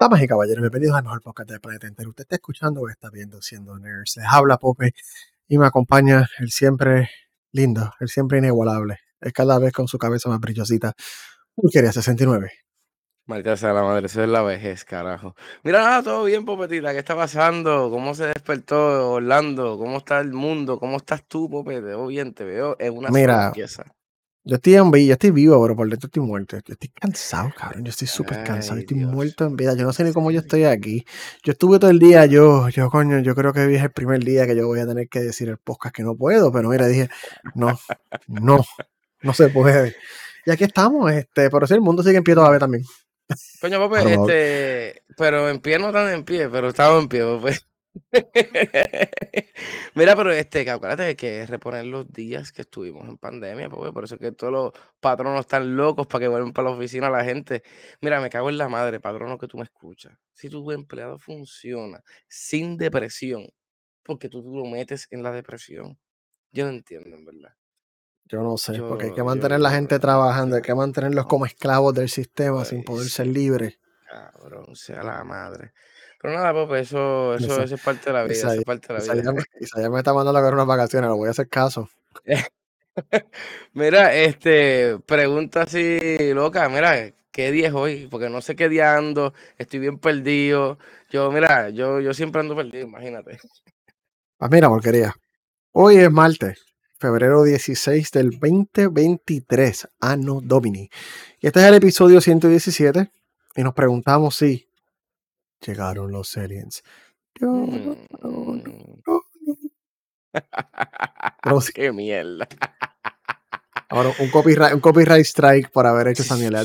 Damas y caballeros, bienvenidos al mejor podcast del planeta entero. Usted está escuchando o está viendo Siendo Nerds. Les habla Pope y me acompaña el siempre lindo, el siempre inigualable, el cada vez con su cabeza más brillosita. Pulquería 69. Maldita sea la madre, eso es la vejez, carajo. Mira, todo bien, Popetita, ¿qué está pasando? ¿Cómo se despertó Orlando? ¿Cómo está el mundo? ¿Cómo estás tú, Pope? Te veo bien, te veo en una Mira, pieza. Yo estoy en vida, yo estoy vivo, pero por dentro estoy muerto. Yo estoy cansado, cabrón. Yo estoy súper cansado. Ay, Estoy Dios. muerto en vida. Yo no sé ni cómo yo estoy aquí. Yo estuve todo el día, yo, yo, coño, yo creo que hoy es el primer día que yo voy a tener que decir el podcast que no puedo, pero mira, dije, no, no, no se puede. Y aquí estamos, este, pero sí, el mundo sigue en pie todavía también. Coño, Pope, este, pero en pie no tan en pie, pero estaba en pie, Pope. Mira, pero este, que acuérdate de que es reponer los días que estuvimos en pandemia, Pope, por eso es que todos los patronos están locos para que vuelvan para la oficina la gente. Mira, me cago en la madre, patrono, que tú me escuchas. Si tu empleado funciona sin depresión, porque tú, lo metes en la depresión. Yo no entiendo, en verdad. Yo no sé, porque hay que mantener yo, la gente trabajando, hay que mantenerlos como esclavos del sistema sin poder ser libres. cabrón, sea la madre. Pero nada, Pope, eso, eso, Esa, eso es parte de la vida, eso es parte de la vida. ya me, me está mandando a ver unas vacaciones, lo voy a hacer caso. Mira, este, pregunta así, loca, mira, ¿qué día es hoy? Porque no sé qué día ando, estoy bien perdido. Yo, mira, yo, yo siempre ando perdido, imagínate. Pues mira, porquería. Hoy es martes, febrero 16 del 2023, Anno Domini. Y este es el episodio 117. Y nos preguntamos si llegaron los aliens. Yo no, no, no, Mm. no. Pero sí, Qué mierda. ahora un copyright, un copyright strike por haber hecho esa mierda.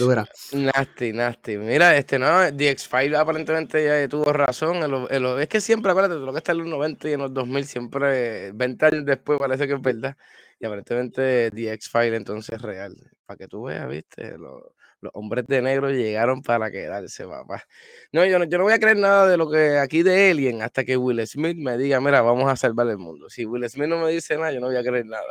Nasty, nasty. Mira, este no, The X-Files aparentemente ya tuvo razón. en lo- en lo- es que siempre, acuérdate, lo que está en los 90 y en los 2000, siempre, 20 años después, parece que es verdad. Y aparentemente The X-Files entonces es real. Para que tú veas, viste, los, los hombres de negro llegaron para quedarse, papá. No yo, no, yo no voy a creer nada de lo que aquí de Alien hasta que Will Smith me diga, mira, vamos a salvar el mundo. Si Will Smith no me dice nada, yo no voy a creer nada.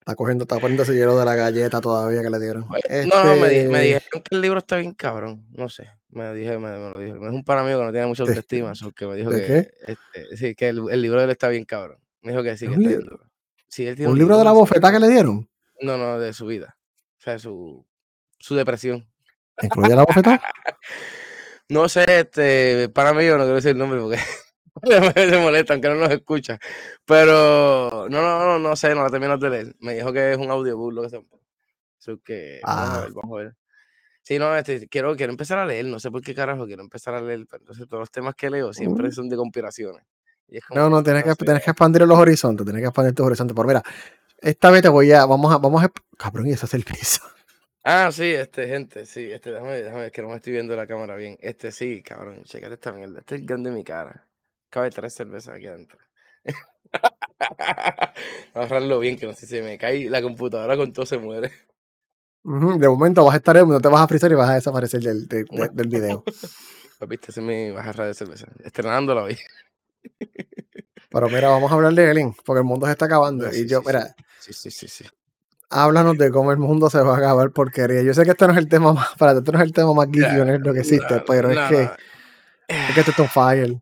Está cogiendo, está poniéndose hielo de la galleta todavía que le dieron. Oye, No, no, me, di- me Este, dijeron que el libro está bien cabrón. No sé. Me dije, me, me lo dijo. Es un pana mío que no tiene mucha ¿De- autoestima. so que me dijo ¿De que, qué? este, sí, que el, el libro de él está bien cabrón. Me dijo que sí, ¿Es que un está libro? bien. Sí, tiene ¿Un libro de la así, bofetada que le dieron? No, no, de su vida. O sea, su, su depresión. ¿Incluye la bofetada? No sé, este, para mí yo no quiero decir el nombre porque se molesta, aunque no nos escucha. Pero no, no, no, no sé, no la termino de leer. Me dijo que es un audiobook lo que sea. Eso que vamos a Ah, ver, vamos a ver. Sí, no, este, quiero, quiero empezar a leer, no sé por qué carajo quiero empezar a leer, pero entonces todos los temas que leo siempre mm. son de conspiraciones. Y es como No, no, tienes que, tienes que expandir los horizontes, tienes que expandir tus horizontes. Pero mira, esta vez te voy a, vamos a, vamos a, cabrón, y ese es el piso. Ah, sí, este, gente, sí, este, déjame, déjame, es que no me estoy viendo la cámara bien. Este, sí, cabrón, checate esta mierda. Este es el grande de mi cara. Cabe tres cervezas aquí adentro. Agarrarlo bien, que no sé si se me cae la computadora con todo se muere. De momento vas a estar, no te vas a frizar y vas a desaparecer del, de- de- del video. Viste, es mi jarra de cerveza. Estrenándola hoy. Pero mira, vamos a hablar de Alien, porque el mundo se está acabando. No, Y yo, sí, mira. Sí, sí, sí, sí. Háblanos de cómo el mundo se va a acabar porquería. Yo sé que este no es el tema más, para este no es el tema más Ya, honesto que existe, no, pero es que, es que esto está on fire.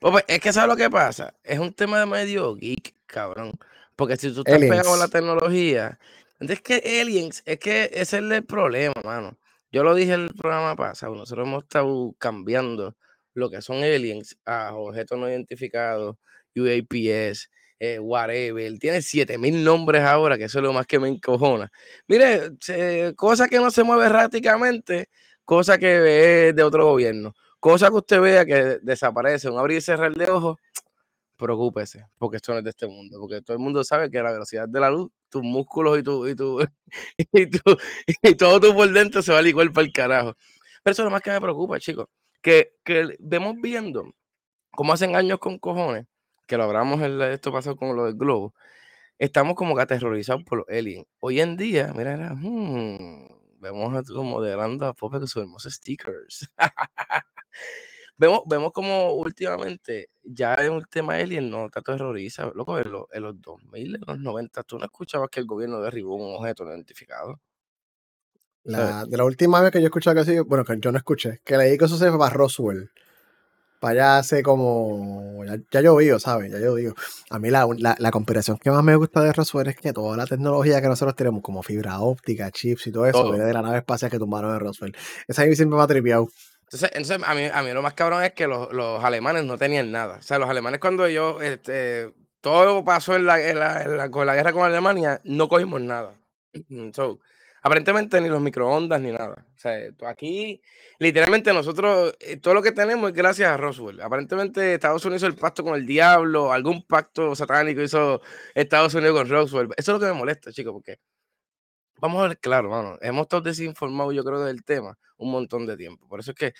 Pues, pues, es que ¿sabes lo que pasa? Es un tema de medio geek, cabrón. Porque si tú estás pegado a la tecnología, es que aliens, es que ese es el problema, mano. Yo lo dije en el programa pasado, nosotros hemos estado cambiando lo que son aliens a objetos no identificados, UAPS, eh, whatever. Tiene 7000 nombres ahora, que eso es lo más que me encojona. Mire, se- cosa que no se mueve erráticamente, cosa que es de otro gobierno. Cosa que usted vea que desaparece, un abrir y cerrar de ojos, preocúpese, porque esto no es de este mundo, porque todo el mundo sabe que la velocidad de la luz, tus músculos y tu, y tu, y tu- y todo tu por dentro se va a licuar para el carajo. Pero eso es lo más que me preocupa, chicos, que, que vemos viendo cómo hacen años con cojones, que lo hablamos en la- esto pasó con lo del globo, estamos como que aterrorizados por los aliens. Hoy en día, mira, hmm, vemos como modelando a Pope con sus hermosos stickers. Vemos, vemos como últimamente ya un tema alien no te aterroriza. Loco, en los, en los 2000, en los 90, tú no escuchabas que el gobierno derribó un objeto no identificado. La, de la última vez que yo escuché que así, bueno, que yo no escuché, que leí que eso se fue para Roswell. Para allá hace como. Ya, ya llovió, ¿sabes? Ya llovió. A mí la, la, la conspiración que más me gusta de Roswell es que toda la tecnología que nosotros tenemos, como fibra óptica, chips y todo eso, Todo. viene de la nave espacial que tumbaron en Roswell. Esa a mí siempre me ha tripeado. Entonces, entonces a, mí, a mí lo más cabrón es que los, los alemanes no tenían nada. O sea, los alemanes cuando ellos, este, todo pasó en la, en la- en la- con la guerra con Alemania, no cogimos nada. So, aparentemente ni los microondas ni nada. O sea, aquí, literalmente nosotros, eh, todo lo que tenemos es gracias a Roswell. Aparentemente Estados Unidos hizo el pacto con el diablo, algún pacto satánico hizo Estados Unidos con Roswell. Eso es lo que me molesta, chicos, porque vamos a ver claro, mano, hemos estado desinformados, yo creo, del tema un montón de tiempo. Por eso es que,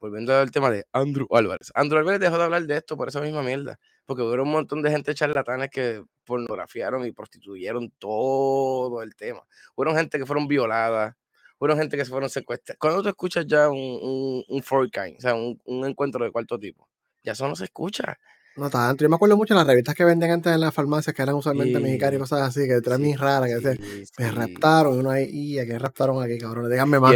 volviendo al tema de Andrew Álvarez, Andrew Álvarez dejó de hablar de esto por esa misma mierda, porque hubo un montón de gente charlatanes que pornografiaron y prostituyeron todo el tema. Hubo gente que fueron violadas, hubo gente que se fueron secuestradas. Cuando tú escuchas ya un, un, un four kind, o sea, un, un encuentro de cuarto tipo, ya eso no se escucha. No tanto. Yo me acuerdo mucho de las revistas que venden antes en las farmacias, que eran usualmente Sí. mexicanas y cosas así, que eran Sí, bien raras, que decían, sí, me raptaron, y uno ahí, y a qué raptaron aquí, cabrón, díganme Y más. y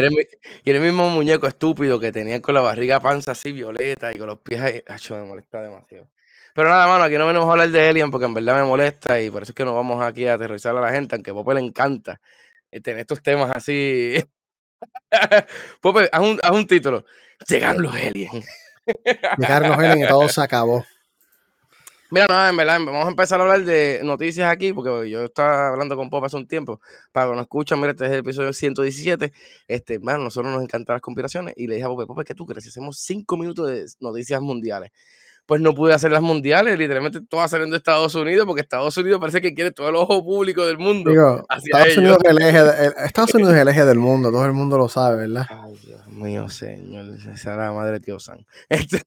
era el mismo muñeco estúpido que tenían con la barriga panza así violeta y con los pies ahí. Acho, me molesta demasiado. Pero nada, mano, aquí no venimos a hablar de Alien porque en verdad me molesta y por eso es que nos vamos aquí a aterrorizar a la gente, aunque a Pope le encanta eh, tener estos temas así. Pope, haz un, haz un título. Llegaron los aliens. Llegaron los aliens y todo se acabó. Mira, nada, en verdad, vamos a empezar a hablar de noticias aquí, porque yo estaba hablando con Pope hace un tiempo. Para que nos escuchan, mira, este es el episodio 117. Este, bueno, nosotros nos encantan las conspiraciones. Y le dije a Pope, Pope, ¿qué tú crees? Si hacemos cinco minutos de noticias mundiales. Pues no pude hacer las mundiales, literalmente todas saliendo de Estados Unidos, porque Estados Unidos parece que quiere todo el ojo público del mundo. Digo, Estados. Unidos, es el eje de- el- Estados Unidos es el eje del mundo, todo el mundo lo sabe, ¿verdad? Ay, Dios mío, señor, esa era la madre de tío San. Este,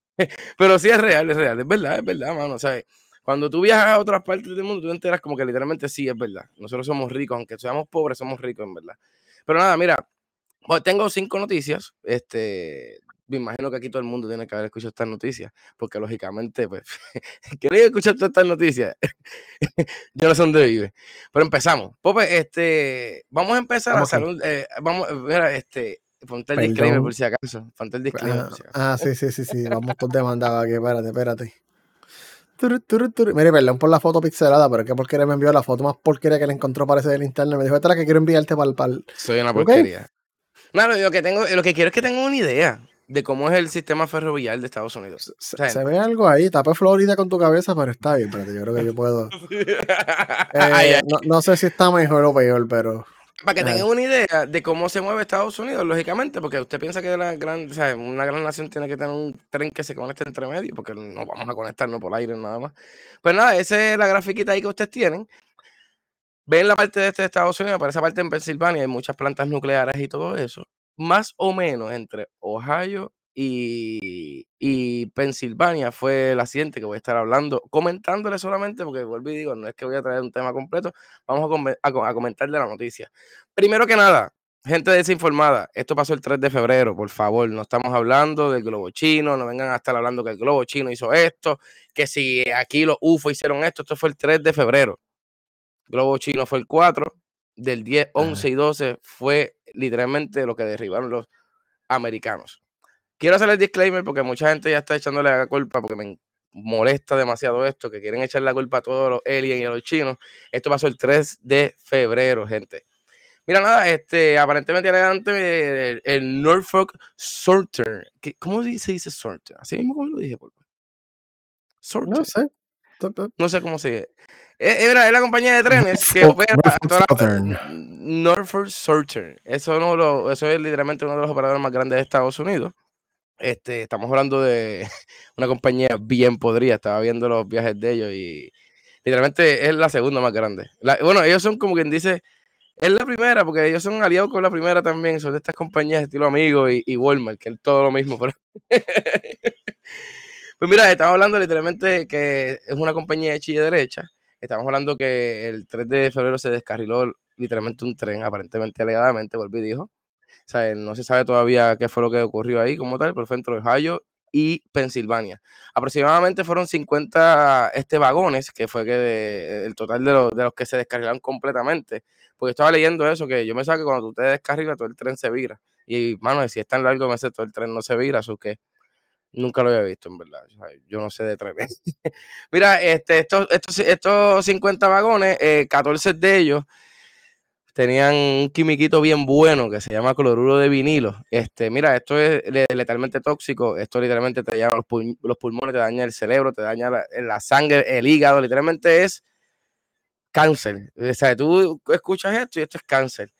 pero sí es real, es real, es verdad, es verdad, mano. ¿sabes? Cuando tú viajas a otras partes del mundo, tú te enteras como que literalmente sí es verdad. Nosotros somos ricos, aunque seamos pobres, somos ricos en verdad. Pero nada, mira, pues tengo cinco noticias. Este, me imagino que aquí todo el mundo tiene que haber escuchado estas noticias, porque lógicamente, pues, quería escuchar todas estas noticias. Yo no sé dónde vive. Pero empezamos. Pope, este, vamos a empezar Vamos a hacer un, eh, vamos, mira, este, ponte el disclaimer por si acaso. Ponte el disclaimer Ah, por si acaso. ah, sí, sí, sí, sí, vamos todos demandados aquí, espérate, espérate. Turu, turu, turu. Mire, perdón por la foto pixelada, pero es que porquería me envió la foto más porquería que le encontró parece del internet. Me dijo, esta es la que quiero enviarte para el... Para el... Soy una porquería. No, lo que tengo, lo que quiero es que tengan una idea de cómo es el sistema ferroviario de Estados Unidos. Se, ve algo ahí, tapé Florida con tu cabeza, pero está bien, espérate, yo creo que yo puedo... Eh, no, no sé si está mejor o peor, pero... Para que Ajá. tengan una idea de cómo se mueve Estados Unidos, lógicamente, porque usted piensa que la gran, o sea, una gran nación tiene que tener un tren que se conecte entre medio, porque no vamos a conectarnos por aire nada más. Pues nada, esa es la grafiquita ahí que ustedes tienen. Ven la parte de este de Estados Unidos, para esa parte en Pensilvania hay muchas plantas nucleares y todo eso. Más o menos entre Ohio y, y Pensilvania fue el accidente que voy a estar hablando, comentándole solamente, porque vuelvo y digo, no es que voy a traer un tema completo, vamos a, a a comentarle la noticia. Primero que nada, gente desinformada, esto pasó el 3 de febrero, por favor, no estamos hablando del globo chino, no vengan a estar hablando que el globo chino hizo esto, que si aquí los UFO hicieron esto, esto fue el 3 de febrero. Globo chino fue el 4, del 10, 11 y 12 fue literalmente lo que derribaron los americanos. Quiero hacer el disclaimer porque mucha gente ya está echándole la culpa porque me molesta demasiado esto, que quieren echar la culpa a todos los aliens y a los chinos. Esto pasó el 3 de febrero, gente. Mira, nada, este, aparentemente adelante el, el Norfolk Southern. ¿Qué- ¿Cómo se dice Southern? Así mismo como lo dije, por Southern. No sé. No sé cómo se dice. Eh, Era, es la compañía de trenes que opera Norfolk Southern. Norfolk Southern. Eso, no lo, eso es literalmente uno de los operadores más grandes de Estados Unidos. Este, estamos hablando de una compañía bien podrida. Estaba viendo los viajes de ellos y literalmente es la segunda más grande. La- bueno, ellos son como quien dice, es la primera, porque ellos son aliados con la primera también. Son de estas compañías estilo Amigo y, y Walmart, que es todo lo mismo. pero- pues mira, estamos hablando literalmente que es una compañía hecha y derecha. Estamos hablando que el 3 de febrero se descarriló literalmente un tren, aparentemente alegadamente, volví y dijo. O sea, no se sabe todavía qué fue lo que ocurrió ahí como tal, pero fue entre Ohio y Pensilvania. Aproximadamente fueron 50 este, vagones, que fue que el total de, los- de los que se descarrilaron completamente, Porque estaba leyendo eso, que yo me que cuando tú te descarrilas, todo el tren se vira. Y, mano, si es tan largo, me sé todo el tren no se vira, eso que nunca lo había visto, en verdad. yo no sé de trenes. Mira, este, estos, estos, estos 50 vagones, 14 eh, de ellos tenían un quimiquito bien bueno que se llama cloruro de vinilo. Este, mira, esto es letalmente tóxico. Esto literalmente te daña los, pulmones, te daña el cerebro, te daña la, sangre, el hígado. Literalmente es cáncer. O tú escuchas esto y esto es cáncer.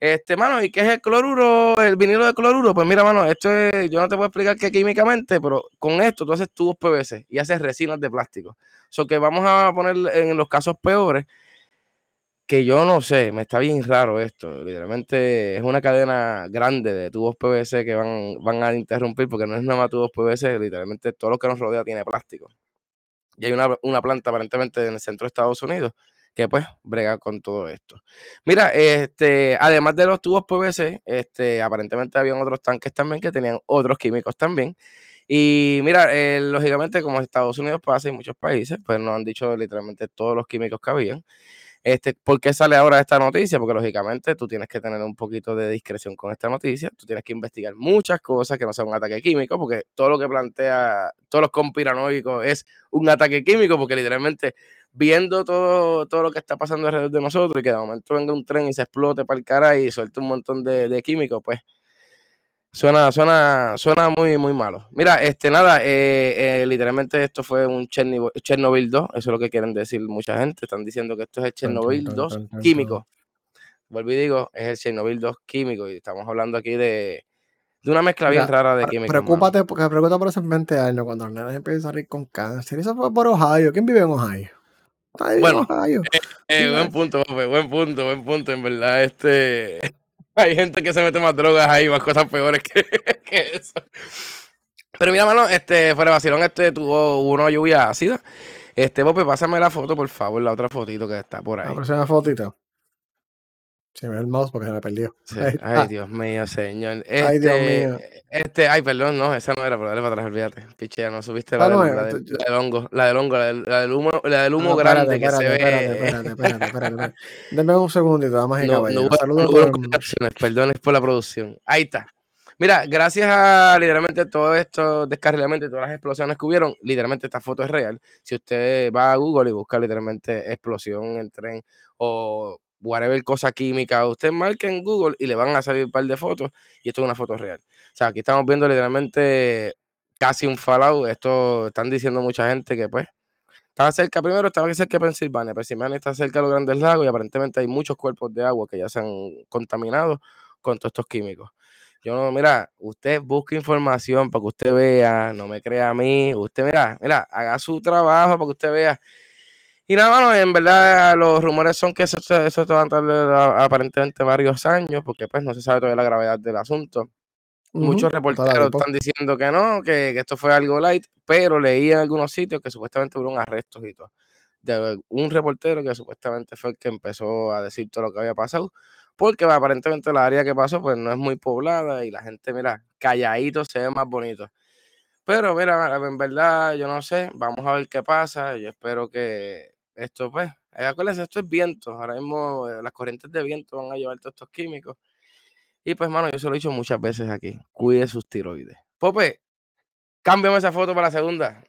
Este, mano, ¿y qué es el cloruro, el vinilo de cloruro? Pues mira, mano, esto es, yo no te puedo explicar qué químicamente, pero con esto tú haces tubos PVC y haces resinas de plástico. So que vamos a poner en los casos peores, que yo no sé, me está bien raro esto. Literalmente es una cadena grande de tubos PVC que van, van a interrumpir porque no es nada más tubos PVC, literalmente todo lo que nos rodea tiene plástico. Y hay una, una planta aparentemente en el centro de Estados Unidos que pues brega con todo esto. Mira, este, además de los tubos PVC, este, aparentemente habían otros tanques también que tenían otros químicos también. Y mira, eh, lógicamente como Estados Unidos pasa y muchos países, pues nos han dicho literalmente todos los químicos que habían. Este, ¿Por qué sale ahora esta noticia? Porque lógicamente tú tienes que tener un poquito de discreción con esta noticia, tú tienes que investigar muchas cosas que no sea un ataque químico, porque todo lo que plantea, todos los conspiranoicos es un ataque químico, porque literalmente viendo todo, todo lo que está pasando alrededor de nosotros y que de momento venga un tren y se explote para el cara y suelte un montón de, químicos, pues suena, suena, suena muy, muy malo. Mira, este nada, eh, eh, literalmente esto fue un Chernobyl, 2, eso es lo que quieren decir mucha gente, están diciendo que esto es el Chernobyl 2 químico. Vuelvo y digo, es el Chernobyl 2 químico y estamos hablando aquí de, de una mezcla bien rara de químicos. Preocúpate, porque preocúpate por esos 20 años cuando los nenes empiezan a salir con cáncer. Eso fue por Ohio. ¿Quién vive en Ohio? Bueno, eh, eh, buen punto, buen punto, buen punto. En verdad, este hay gente que se mete más drogas ahí, más cosas peores que, eso. Pero mira, mano, este, fuera vacilón, este tuvo una lluvia ácida. Este, Pope, pásame la foto, por favor, la otra fotito que está por ahí. La próxima fotito. Se me ve el mouse porque se me perdió. Ay, Dios mío, señor. ay, Dios este, mío. Este, ay, perdón, no, esa no era, pero dale para atrás, olvídate. Pichea, no subiste la, ah, la, del, hongo, la del hongo, la del, humo, la del humo grande que se ve. Espérate, espérate, espérate, Deme un segundito, vamos a ir no, no, Saludos por... Perdón, es por la producción. Ahí está. Mira, gracias a literalmente todo esto descarrilamiento todas las explosiones que hubieron, literalmente esta foto es real. Si usted va a Google y busca literalmente explosión en tren o whatever cosa química, usted marca en Google y le van a salir un par de fotos y esto es una foto real. O sea, aquí estamos viendo literalmente casi un fallout. Esto están diciendo mucha gente que pues estaba cerca, primero estaba cerca de Pensilvania. Pensilvania está cerca de los grandes lagos y aparentemente hay muchos cuerpos de agua que ya se han contaminado con todos estos químicos. Yo no, mira, usted busca información para que usted vea, no me crea a mí, usted mira, mira, haga su trabajo para que usted vea y nada, en verdad los rumores son que eso, eso va a tardar aparentemente varios años, porque pues no se sabe todavía la gravedad del asunto. Muchos reporteros están diciendo que no, que, esto fue algo light, pero leí en algunos sitios que supuestamente hubo un arresto y todo. De un reportero que supuestamente fue el que empezó a decir todo lo que había pasado, porque aparentemente la área que pasó pues no es muy poblada y la gente, mira, calladito se ve más bonito. Pero mira, en verdad, yo no sé, vamos a ver qué pasa. Yo espero que esto, pues, eh, acuérdense, esto es viento. Ahora mismo eh, las corrientes de viento van a llevar todos estos químicos. Y pues, mano, yo se lo he dicho muchas veces aquí. Cuide sus tiroides. Pope, cámbiame esa foto para la segunda.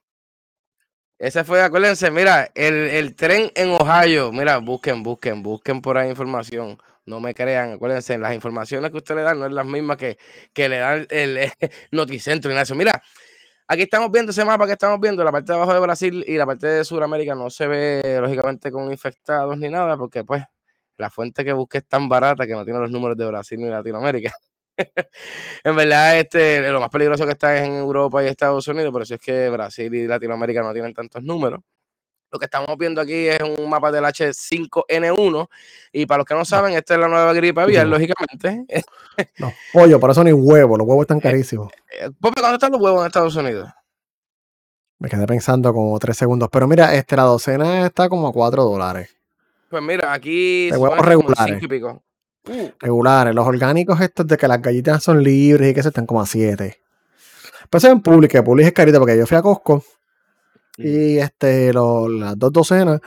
Ese fue, acuérdense, mira, el, tren en Ohio. Mira, busquen, busquen, busquen por ahí información. No me crean, acuérdense, las informaciones que usted le dan no es las mismas que, que le dan el, el Noticentro, Ignacio. Mira, Aquí estamos viendo ese mapa que estamos viendo, la parte de abajo de Brasil y la parte de Sudamérica no se ve lógicamente con infectados ni nada, porque pues la fuente que busqué es tan barata que no tiene los números de Brasil ni Latinoamérica. en verdad, este, lo más peligroso que está es en Europa y Estados Unidos, por eso es que Brasil y Latinoamérica no tienen tantos números. Lo que estamos viendo aquí es un mapa del H5N1. Y para los que no saben, esta es la nueva gripe aviar, lógicamente. no, pollo, por eso ni huevos. Los huevos están eh, carísimos. Eh, ¿Dónde están los huevos en Estados Unidos? Me quedé pensando como tres segundos. Pero mira, este, la docena está como a cuatro dólares. Pues mira, aquí. De huevos regulares. Uh. Regulares. Los orgánicos estos de que las galletas son libres y que se están como a siete. Pues en Publix, Publix es carito porque yo fui a Costco y este, las dos docenas,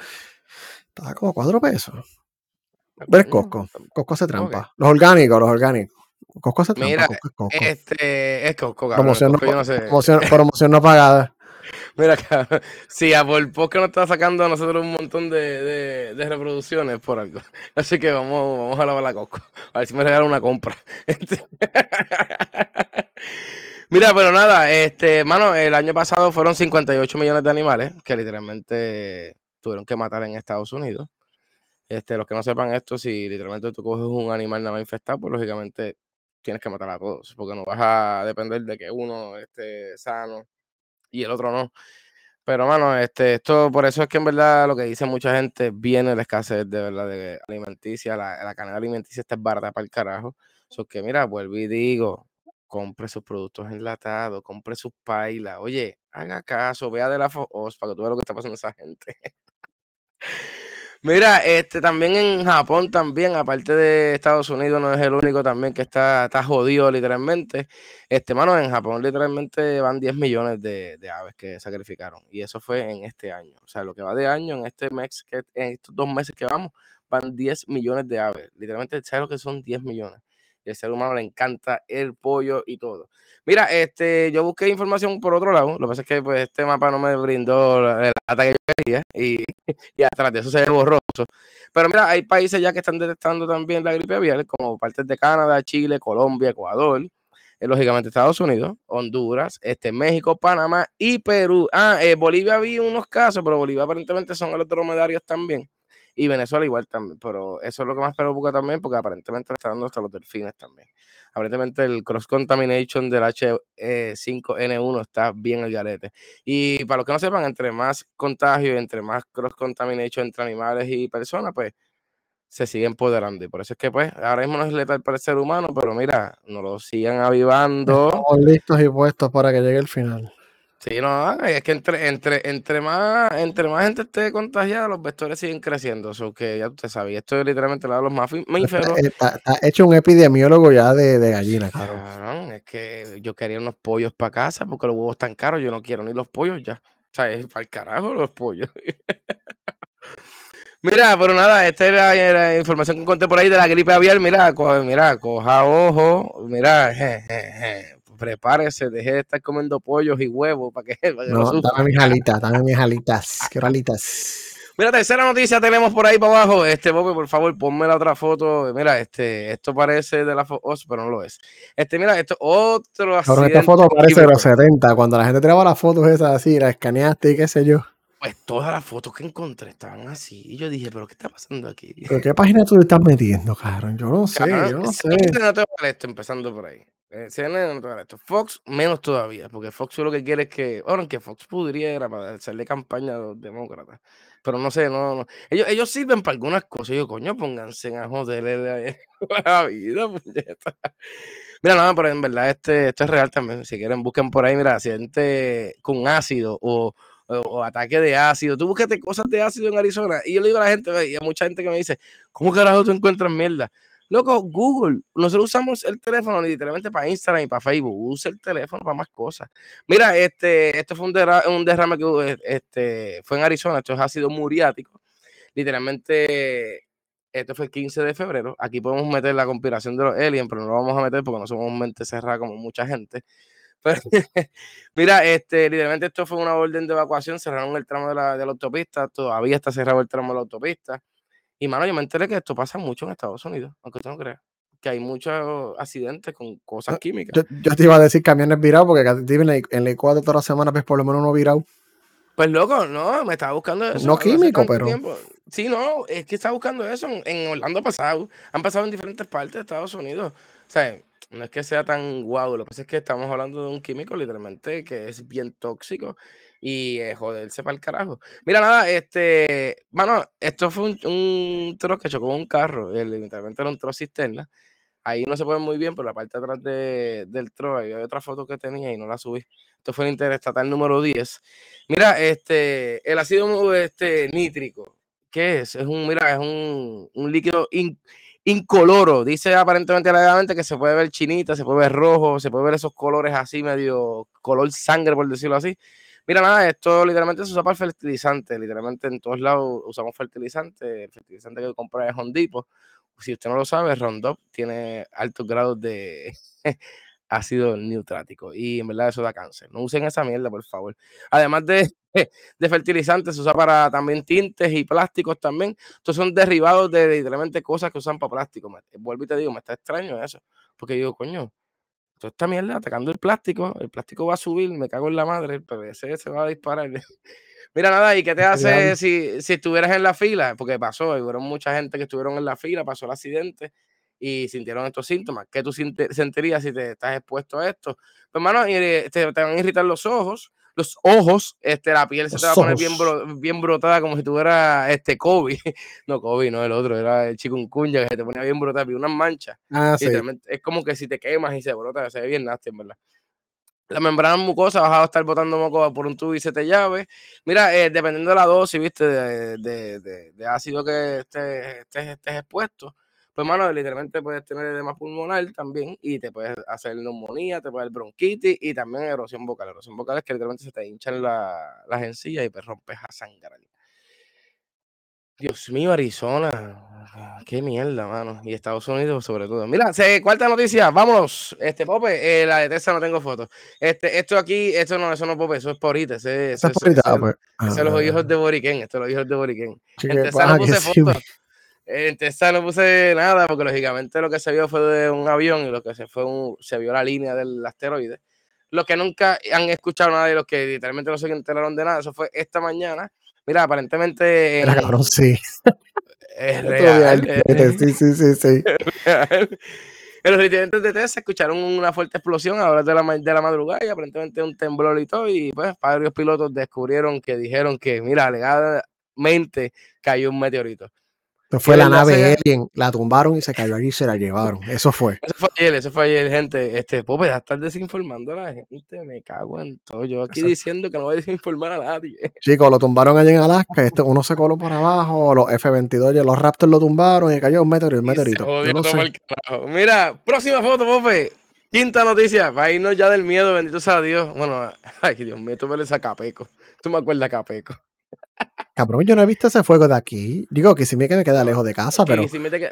estaba como cuatro pesos. Pero es Costco. Costco hace trampa. Los orgánicos, los orgánicos. Costco hace trampa. Mira, Costco es Costco. este, es Costco, cabrón. Promoción, no, Costco yo no sé. promoción, promoción no pagada. Mira, cabrón. Sí, a por poco nos está sacando a nosotros un montón de, reproducciones por algo. Así que vamos, vamos a lavar la Costco. A ver si me regalan una compra. Este- Mira, pero nada, este, mano, el año pasado fueron 58 millones de animales que literalmente tuvieron que matar en Estados Unidos. Este, los que no sepan esto, si literalmente tú coges un animal nada más infectado, pues lógicamente tienes que matar a todos, porque no vas a depender de que uno esté sano y el otro no. Pero, mano, este, esto, por eso es que en verdad lo que dice mucha gente, viene la escasez de verdad de alimenticia, la, la canasta alimenticia está barata para el carajo. So que, mira, vuelvo y digo, compre sus productos enlatados, compre sus pailas. Oye, haga caso, vea de la FOS para que tú veas lo que está pasando esa gente. Mira, este también en Japón también, aparte de Estados Unidos, no es el único también que está, está jodido literalmente. Este, mano, en Japón literalmente van 10 millones de, de, aves que sacrificaron. Y eso fue en este año. O sea, lo que va de año, en este mes, que, en estos dos meses que vamos, van 10 millones de aves. Literalmente, ¿sabes lo que son 10 millones? Y al ser humano le encanta el pollo y todo. Mira, este, yo busqué información por otro lado. Lo que pasa es que pues, este mapa no me brindó la data que yo quería y, y atrás de eso se ve borroso. Pero mira, hay países ya que están detectando también la gripe aviar, como partes de Canadá, Chile, Colombia, Ecuador, eh, lógicamente Estados Unidos, Honduras, este, México, Panamá y Perú. Ah, eh, Bolivia había unos casos, pero Bolivia aparentemente son los dromedarios también. Y Venezuela igual también, pero eso es lo que más preocupa también, porque aparentemente está dando hasta los delfines también. Aparentemente el cross contamination del H5N1 está bien el garete. Y para los que no sepan, entre más contagio, entre más cross contamination entre animales y personas, pues se sigue empoderando. Y por eso es que, pues, ahora mismo no es letal para el ser humano, pero mira, nos lo sigan avivando. Estamos listos y puestos para que llegue el final. Sí, no, es que entre, entre, entre, más, entre más gente esté contagiada, los vectores siguen creciendo. Eso que ya usted sabe, esto es literalmente la de los mamíferos. Está, está, hecho un epidemiólogo ya de, de gallina. Cabrón, es que yo quería unos pollos para casa porque los huevos están caros. Yo no quiero ni los pollos ya. O sea, es para el carajo los pollos. Mira, pero nada, esta era la información que conté por ahí de la gripe aviar. Mira, co mira, coja ojo, mira, je, je, je prepárese, deje de estar comiendo pollos y huevos para que, para que no, no dame mis alitas, dame mis alitas, quiero alitas. Mira, tercera noticia tenemos por ahí para abajo. Este, Bobby, por favor, ponme la otra foto. Mira, este, esto parece de la foto, pero no lo es. Este, mira, esto otro Ahora esta foto parece de los 70, cuando la gente tiraba las fotos esas así, la escaneaste y qué sé yo. Pues todas las fotos que encontré estaban así. Y yo dije, ¿pero qué está pasando aquí? ¿Pero qué página tú te estás metiendo, cabrón? Yo no sé, yo no sé. No te esto, empezando por ahí. Eh, CNN no te vale esto. Fox menos todavía, porque Fox lo que quiere es que, ahora que Fox pudiera para hacerle campaña a los demócratas, pero no sé, no, no. Ellos, ellos sirven para algunas cosas. Yo, coño, pónganse a joderle la vida. Puñeta. Mira, no, pero en verdad este, esto es real también. Si quieren, busquen por ahí, mira, accidente con ácido o, o, ataque de ácido. Tú búsquete cosas de ácido en Arizona. Y yo le digo a la gente, y a mucha gente que me dice, ¿cómo carajo tú encuentras mierda? Loco, Google, nosotros usamos el teléfono literalmente para Instagram y para Facebook. Usa el teléfono para más cosas. Mira, este, esto fue un, derrame, que este, fue en Arizona, esto es ácido muriático. Literalmente, esto fue el 15 de febrero. Aquí podemos meter la conspiración de los aliens, pero no lo vamos a meter porque no somos mente cerrada como mucha gente. Pero, mira, este, literalmente esto fue una orden de evacuación, cerraron el tramo de la, de la autopista, todavía está cerrado el tramo de la autopista. Y mano, yo me enteré que esto pasa mucho en Estados Unidos, aunque usted no crea. Que hay muchos accidentes con cosas químicas. Yo, yo te iba a decir camiones virados, porque en la, en la todas las semanas ves por lo menos uno virado. Pues loco, no, me estaba buscando eso. No químico, pero. Tiempo. Sí, no, es que estaba buscando eso en, en Orlando pasado. Han pasado en diferentes partes de Estados Unidos. O sea, no es que sea tan guau, lo que pasa es que estamos hablando de un químico literalmente que es bien tóxico y eh, joderse para el carajo. Mira, nada, este, mano, esto fue un, un trozo que chocó un carro, el, literalmente era un trozo cisterna. Ahí no se puede muy bien, pero la parte de atrás de, del trozo, hay otra foto que tenía y no la subí. Esto fue el interestatal número 10. Mira, este, el ácido este, nítrico, ¿qué es? Es un, mira, es un, un líquido incoloro. Dice aparentemente alegadamente que se puede ver chinita, se puede ver rojo, se puede ver esos colores así, medio color sangre, por decirlo así. Mira, nada, esto literalmente se usa para fertilizante. Literalmente en todos lados usamos fertilizante. El fertilizante que compra es Hondipo. Si usted no lo sabe, Roundup tiene altos grados de ácido neutrático. Y en verdad eso da cáncer. No usen esa mierda, por favor. Además de, de fertilizantes, se usa para también tintes y plásticos también. Estos son derivados de literalmente cosas que usan para plástico. vuelvo y te digo, me está extraño eso. Porque digo, coño, toda esta mierda atacando el plástico, el plástico va a subir, me cago en la madre, el PVC se va a disparar. Mira, nada, ¿y qué te hace si, si estuvieras en la fila? Porque pasó, hubo mucha gente que estuvieron en la fila, pasó el accidente y sintieron estos síntomas. ¿Qué tú sentirías si te estás expuesto a esto? Pues, hermano, te, te van a irritar los ojos, los ojos, este, la piel se te va a poner bien, bien brotada como si tuviera este COVID. No, COVID, no el otro, era el chico cuña que se te ponía bien brotada, unas manchas. Ah, sí. Es como que si te quemas y se brota, se ve bien nasty, en verdad. La membrana mucosa vas a estar botando moco por un tubo y se te llave. Mira, eh, dependiendo de la dosis, viste, de, de, de, ácido que estés, estés, estés expuesto, pues, mano, literalmente puedes tener edema pulmonar también y te puedes hacer neumonía, te puede dar bronquitis y también erosión vocal. Erosión vocal es que literalmente se te hinchan las encías y te rompes a sangrar. Dios mío, Arizona. Qué mierda, mano. Y Estados Unidos, sobre todo. Mira, cuarta noticia. Vámonos. Este, Pope, eh, la de Tesla no tengo fotos. Este, esto aquí, esto no, eso no Pope, eso es por Ese, ese, es por ah, pues. Ese es los hijos de Boriquén. Esto es los hijos de Boriquén. En Tesla no puse fotos. En Tesla no puse nada porque lógicamente lo que se vio fue de un avión y lo que se fue se vio la línea del asteroide. Los que nunca han escuchado nada y los que literalmente no se enteraron de nada, eso fue esta mañana. Mira, aparentemente. Era cabrón, sí. Es real. sí, sí, sí, sí. En los residentes de Tesla escucharon una fuerte explosión a horas de la, de la madrugada y aparentemente un temblor y todo. Y pues varios pilotos descubrieron que dijeron que, mira, alegadamente cayó un meteorito fue la nave Alien, la tumbaron y se cayó allí y se la llevaron. Eso fue. Eso fue ayer, eso fue ayer, gente. Este, pues ya estar desinformando a la gente, me cago en todo. Yo aquí diciendo que no voy a desinformar a nadie. Chicos, lo tumbaron allí en Alaska, este, uno se coló por abajo, los F-22 los Raptors lo tumbaron y cayó un meteorito. Un meteorito. Mira, próxima foto, Pope. Quinta noticia, va a irnos ya del miedo, bendito sea Dios. Bueno, ay, Dios mío, tú me le a Capeco. Tú me acuerdas a Capeco. Cabrón, yo no he visto ese fuego de aquí. Digo que si me queda lejos de casa, pero.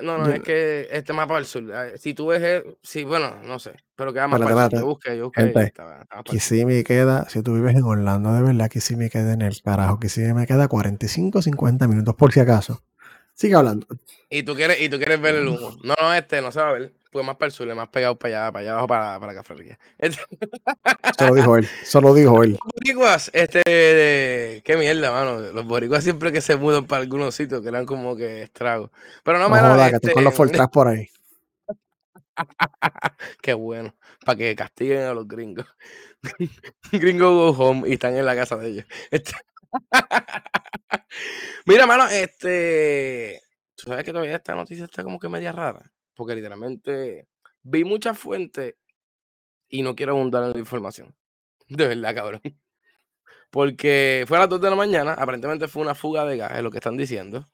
no, no, es que este mapa del sur. Ah, si tú ves, sí, bueno, no sé, pero queda más para el sur. Yo busqué, yo busqué. Gente, me queda, si tú vives en Orlando, de verdad, que sí me queda en el carajo, que sí me queda 45, 50 minutos por si acaso. Sigue hablando. Y tú quieres, y tú quieres ver el humo. No, no, este no se va a ver. Pues más para el sur, más pegado para allá, para allá abajo, para, para la cafetería. Solo dijo él, solo dijo él. Los boricuas, este, qué mierda, mano. Los boricuas siempre que se mudan para algunos sitios, que eran como que estragos. Pero no, me no joda, que este... con los Fortras por ahí. qué bueno, para que castiguen a los gringos. gringos go home y están en la casa de ellos. Este... Mira, mano, este, tú sabes que todavía esta noticia está como que media rara porque literalmente vi muchas fuentes y no quiero abundar en la información. De verdad, cabrón. Porque fue a las 2 de la mañana, aparentemente fue una fuga de gas, es lo que están diciendo.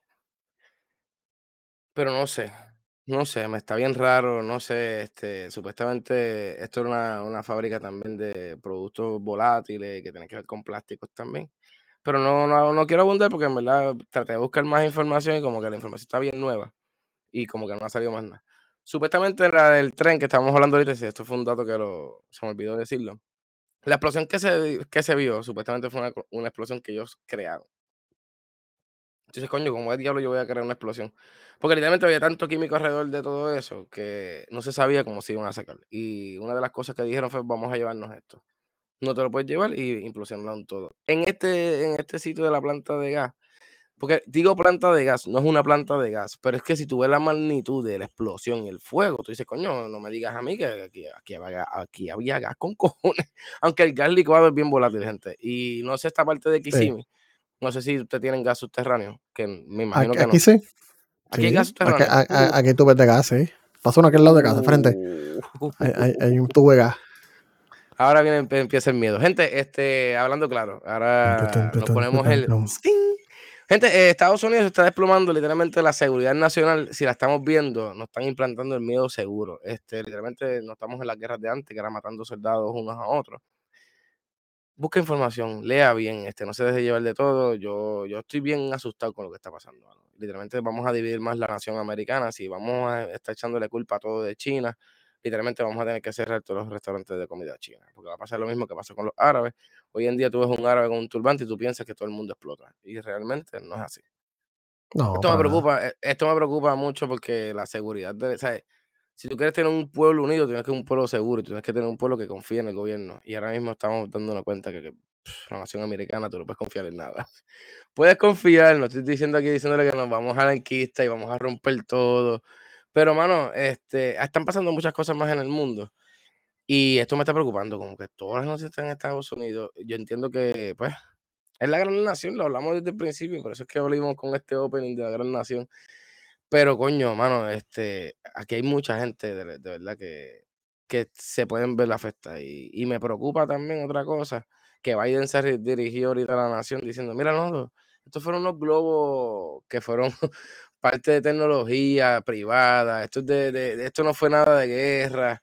Pero no sé, no sé, me está bien raro, no sé, este, supuestamente esto era una, una fábrica también de productos volátiles que tienen que ver con plásticos también. Pero no, no, no quiero abundar porque en verdad traté de buscar más información y como que la información está bien nueva y como que no ha salido más nada. Supuestamente la del tren que estábamos hablando ahorita, si esto fue un dato que lo, se me olvidó decirlo. La explosión que se, que se vio, supuestamente fue una, explosión que ellos crearon. Entonces, coño, ¿cómo es diablo yo voy a crear una explosión? Porque literalmente había tanto químico alrededor de todo eso que no se sabía cómo se iban a sacar. Y una de las cosas que dijeron fue, vamos a llevarnos esto. No te lo puedes llevar y implosionaron todo. En este, en este sitio de la planta de gas, porque digo planta de gas, no es una planta de gas, pero es que si tú ves la magnitud de la explosión y el fuego, tú dices, coño, no me digas a mí que aquí, aquí, había, gas con cojones. Aunque el gas licuado es bien volátil, gente. Y no sé esta parte de Kissimmee, no sé si ustedes tienen gas subterráneo, que me imagino que no. Aquí sí. Aquí hay gas subterráneo. Aquí, tú ves de gas, sí. Pasó uno aquí al lado de casa, frente. Uh. Hay, un tubo de gas. Ahora viene, empieza el miedo. Gente, este, hablando claro, ahora nos ponemos el... Gente, eh, Estados Unidos está desplomando literalmente la seguridad nacional. Si la estamos viendo, nos están implantando el miedo seguro. Este, literalmente no estamos en las guerras de antes, que era matando soldados unos a otros. busca información, lea bien, este, no se deje llevar de todo. Yo, yo estoy bien asustado con lo que está pasando. Literalmente vamos a dividir más la nación americana. Si vamos a estar echándole culpa a todo de China, literalmente vamos a tener que cerrar todos los restaurantes de comida china. Porque va a pasar lo mismo que pasó con los árabes. Hoy en día tú ves un árabe con un turbante y tú piensas que todo el mundo explota. Y realmente no es así. esto me preocupa, e, esto me preocupa mucho porque la seguridad de, si tú quieres tener un pueblo unido, tienes que tener un pueblo seguro, tienes que tener un pueblo que confíe en el gobierno. Y ahora mismo estamos dándonos cuenta que, la nación americana tú no puedes confiar en nada. Puedes confiar, no estoy diciendo aquí diciéndole que nos vamos a la enquista y vamos a romper todo. Pero, mano, este, están pasando muchas cosas más en el mundo. Y esto me está preocupando, como que todas las noticias están en Estados Unidos. Yo entiendo que, pues, es la gran nación, lo hablamos desde el principio, por eso es que volvimos con este opening de la gran nación. Pero coño, mano, este, aquí hay mucha gente de, verdad que, que se pueden ver festa. Y, y, me preocupa también otra cosa, que Biden se dirigió ahorita a la nación diciendo, mira, no, estos fueron unos globos que fueron parte de tecnología privada, esto, de, de, esto no fue nada de guerra.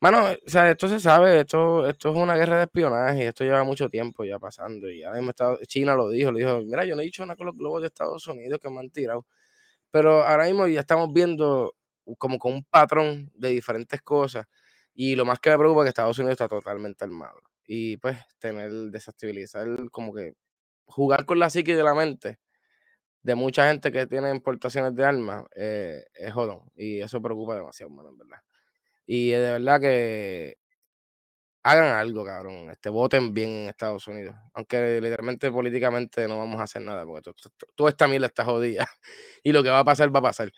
Mano, o sea, esto se sabe, esto, esto es una guerra de espionaje, esto lleva mucho tiempo ya pasando. Y mismo China lo dijo, le dijo, mira, yo no he dicho nada con los globos de Estados Unidos que me han tirado. Pero ahora mismo ya estamos viendo como con un patrón de diferentes cosas. Y lo más que me preocupa es que Estados Unidos está totalmente armado. Y pues tener, desestabilizar, como que jugar con la psique de la mente de mucha gente que tiene importaciones de armas eh, es jodón. Y eso preocupa demasiado, mano, en verdad. Y de verdad que hagan algo, cabrón. Este, voten bien en Estados Unidos. Aunque literalmente políticamente no vamos a hacer nada, porque toda esta mierda está jodida. Y lo que va a pasar, va a pasar.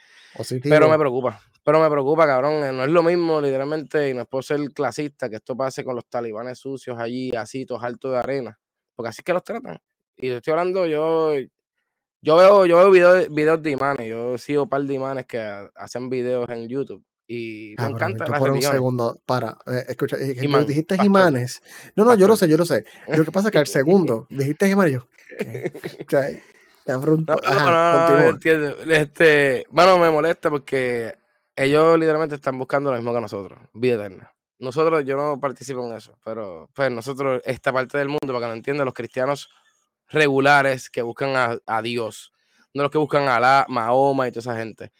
Pero me preocupa. Pero me preocupa, cabrón. Eh, no es lo mismo, literalmente, y no es por ser clasista, que esto pase con los talibanes sucios allí, así, todos altos de arena. Porque así es que los tratan. Y estoy hablando, yo, yo veo, yo veo videos, videos de imanes. Yo sigo un par de imanes que hacen videos en YouTube y me encanta la por un segundo, para, eh, escucha, eh, dijiste imanes. No, no, yo lo sé, yo lo sé. Lo que pasa es que al segundo dijiste imanes, yo. Okay. no, no, no. Este, bueno, me molesta porque ellos literalmente están buscando lo mismo que nosotros, vida eterna. Nosotros, yo no participo en eso, pero pues nosotros, esta parte del mundo, para que lo entiendan, los cristianos regulares que buscan a, a Dios, no los que buscan a la Mahoma y toda esa gente.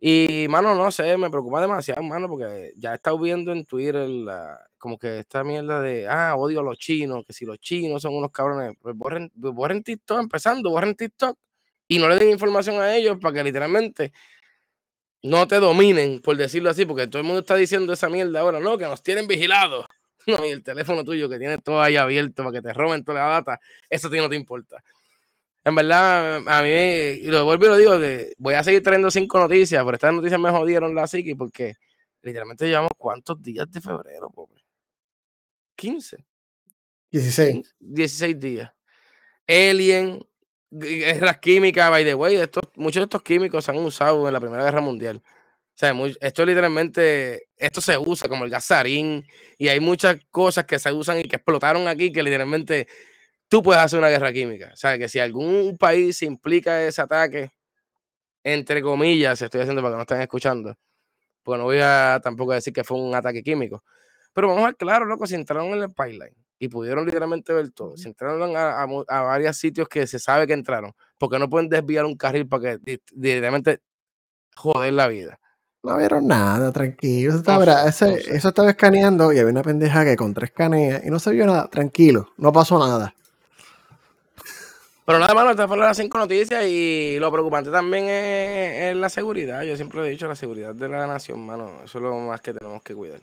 Y, mano, no sé, me preocupa demasiado, mano, porque ya he estado viendo en Twitter como que esta mierda de, ah, odio a los chinos, que si los chinos son unos cabrones, pues borren, pues borren TikTok, empezando, borren TikTok y no le den información a ellos para que literalmente no te dominen, por decirlo así, porque todo el mundo está diciendo esa mierda ahora, no, que nos tienen vigilados. No, y el teléfono tuyo que tiene todo ahí abierto para que te roben toda la data, eso a ti no te importa en verdad, a mí, y lo vuelvo y lo digo, que voy a seguir trayendo cinco noticias, pero estas noticias me jodieron la psiqui porque literalmente llevamos cuántos días de febrero, pobre. 15. 16. 16 días. Alien, guerras químicas, by the way, estos, muchos de estos químicos se han usado en la Primera Guerra Mundial. Esto literalmente, esto se usa como el gasarín y hay muchas cosas que se usan y que explotaron aquí que literalmente tú puedes hacer una guerra química. O sea, que si algún país implica ese ataque, entre comillas, estoy haciendo para que no estén escuchando, pues no voy a tampoco decir que fue un ataque químico. Pero vamos a ver, claro, loco, si entraron en el pipeline y pudieron literalmente ver todo, si entraron a, a, varios sitios que se sabe que entraron, porque no pueden desviar un carril para que directamente joder la vida. No vieron nada, tranquilo. Eso estaba, eso estaba escaneando y había una pendeja que contra escanea y no se vio nada, tranquilo, no pasó nada. Pero nada, más, estas fueron las cinco noticias y lo preocupante también es, la seguridad. Yo siempre he dicho la seguridad de la nación, mano. Eso es lo más que tenemos que cuidar.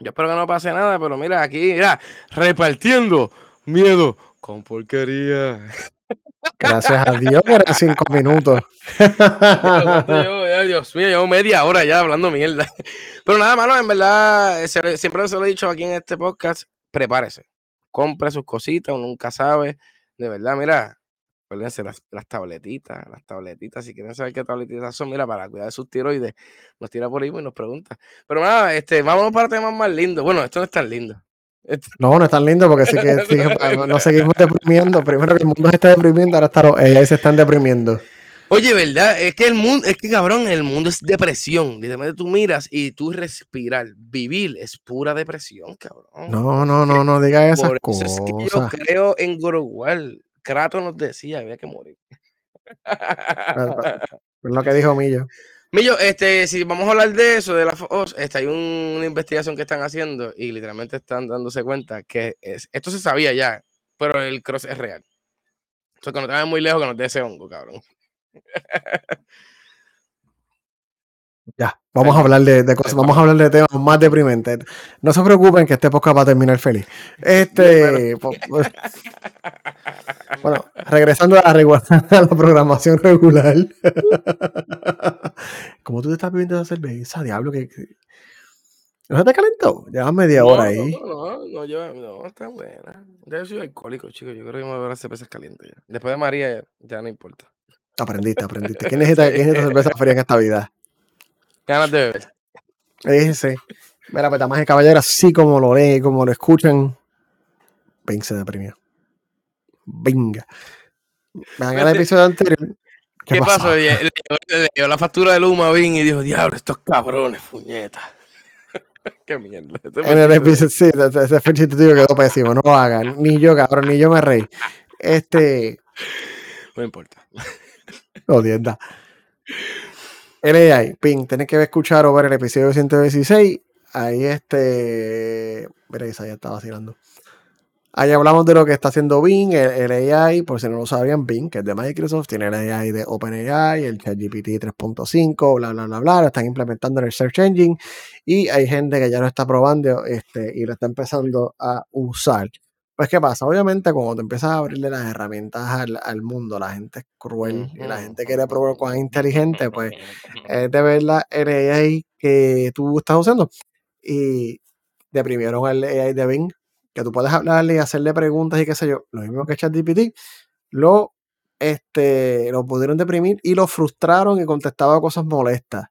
Yo espero que no pase nada, pero mira, aquí, mira, repartiendo miedo con porquería. Gracias a Dios eran cinco minutos. Dios mío, llevo media hora ya hablando mierda. Pero nada, mano, en verdad, siempre se lo he dicho aquí en este podcast, prepárese. Compre sus cositas, uno nunca sabe de verdad, mira, acuérdense las, las, tabletitas, las tabletitas, si quieren saber qué tabletitas son, mira, para cuidar de sus tiroides, nos tira por ahí y nos pregunta. Pero nada, este, vámonos para temas más lindos. Bueno, esto no es tan lindo. No, no es tan lindo porque sí que, sí nos seguimos deprimiendo. Primero que el mundo se está deprimiendo, ahora está, ellos se están deprimiendo. Oye, ¿verdad? Es que el mundo, es que cabrón, el mundo es depresión. Literalmente tú miras y tú respirar, vivir es pura depresión, cabrón. No, no, no, no digas esas Por cosas. eso es que yo creo en Gorogual. Kratos nos decía, había que morir. Es lo que dijo Millo. Millo, este, si vamos a hablar de eso, de la FOS, este, hay una investigación que están haciendo y literalmente están dándose cuenta que es, esto se sabía ya, pero el cross es real. O sea, que no te muy lejos que nos dé ese hongo, cabrón. Ya, vamos a hablar de, de, cosas, vamos a hablar de temas más deprimentes. No se preocupen que este podcast va a terminar feliz. Este, bueno, regresando a, a, la programación regular. Como tú te estás bebiendo esa cerveza, diablo, que, que... ¿No se te calentó? Llevas media hora ahí. No, no, no, yo, no, está buena. Yo soy alcohólico, chicos. Yo creo que me voy a beber cervezas calientes ya. Después de María, ya, ya no importa. Aprendiste, aprendiste. ¿Quién necesita, ¿quién necesita cerveza fría en esta vida? Ganas de beber. Ese. Mira, pues más de caballero, así como lo leen, como lo escuchan, Bing se deprimió. Venga. Vean el episodio anterior. ¿Qué, ¿Qué pasó? Le, le, le, dio la factura de Luma Bing y dijo, diablo, estos cabrones, puñeta. Qué mierda. En el episodio, sí, ese chiste tío quedó pésimo. No lo hagan. Ni yo, cabrón, ni yo me reí. Este. No importa. Odienda. LAI, ping, tenés que escuchar o ver el episodio 116. Ahí este. Esa ya está vacilando. Ahí hablamos de lo que está haciendo Bing, el, el, AI, por si no lo sabían, Bing, que es de Microsoft, tiene el AI de OpenAI, el ChatGPT 3.5, bla, bla, bla, bla, lo están implementando en el Search Engine y hay gente que ya lo está probando este, y lo está empezando a usar. Pues, ¿qué pasa? Obviamente, cuando te empiezas a abrirle las herramientas al, al mundo, la gente es cruel y la gente quiere probar con inteligente, pues es de ver la AI que tú estás usando. Y deprimieron el AI de Bing, que tú puedes hablarle y hacerle preguntas y qué sé yo, lo mismo que ChatGPT, lo, este, lo pudieron deprimir y lo frustraron y contestaba cosas molestas.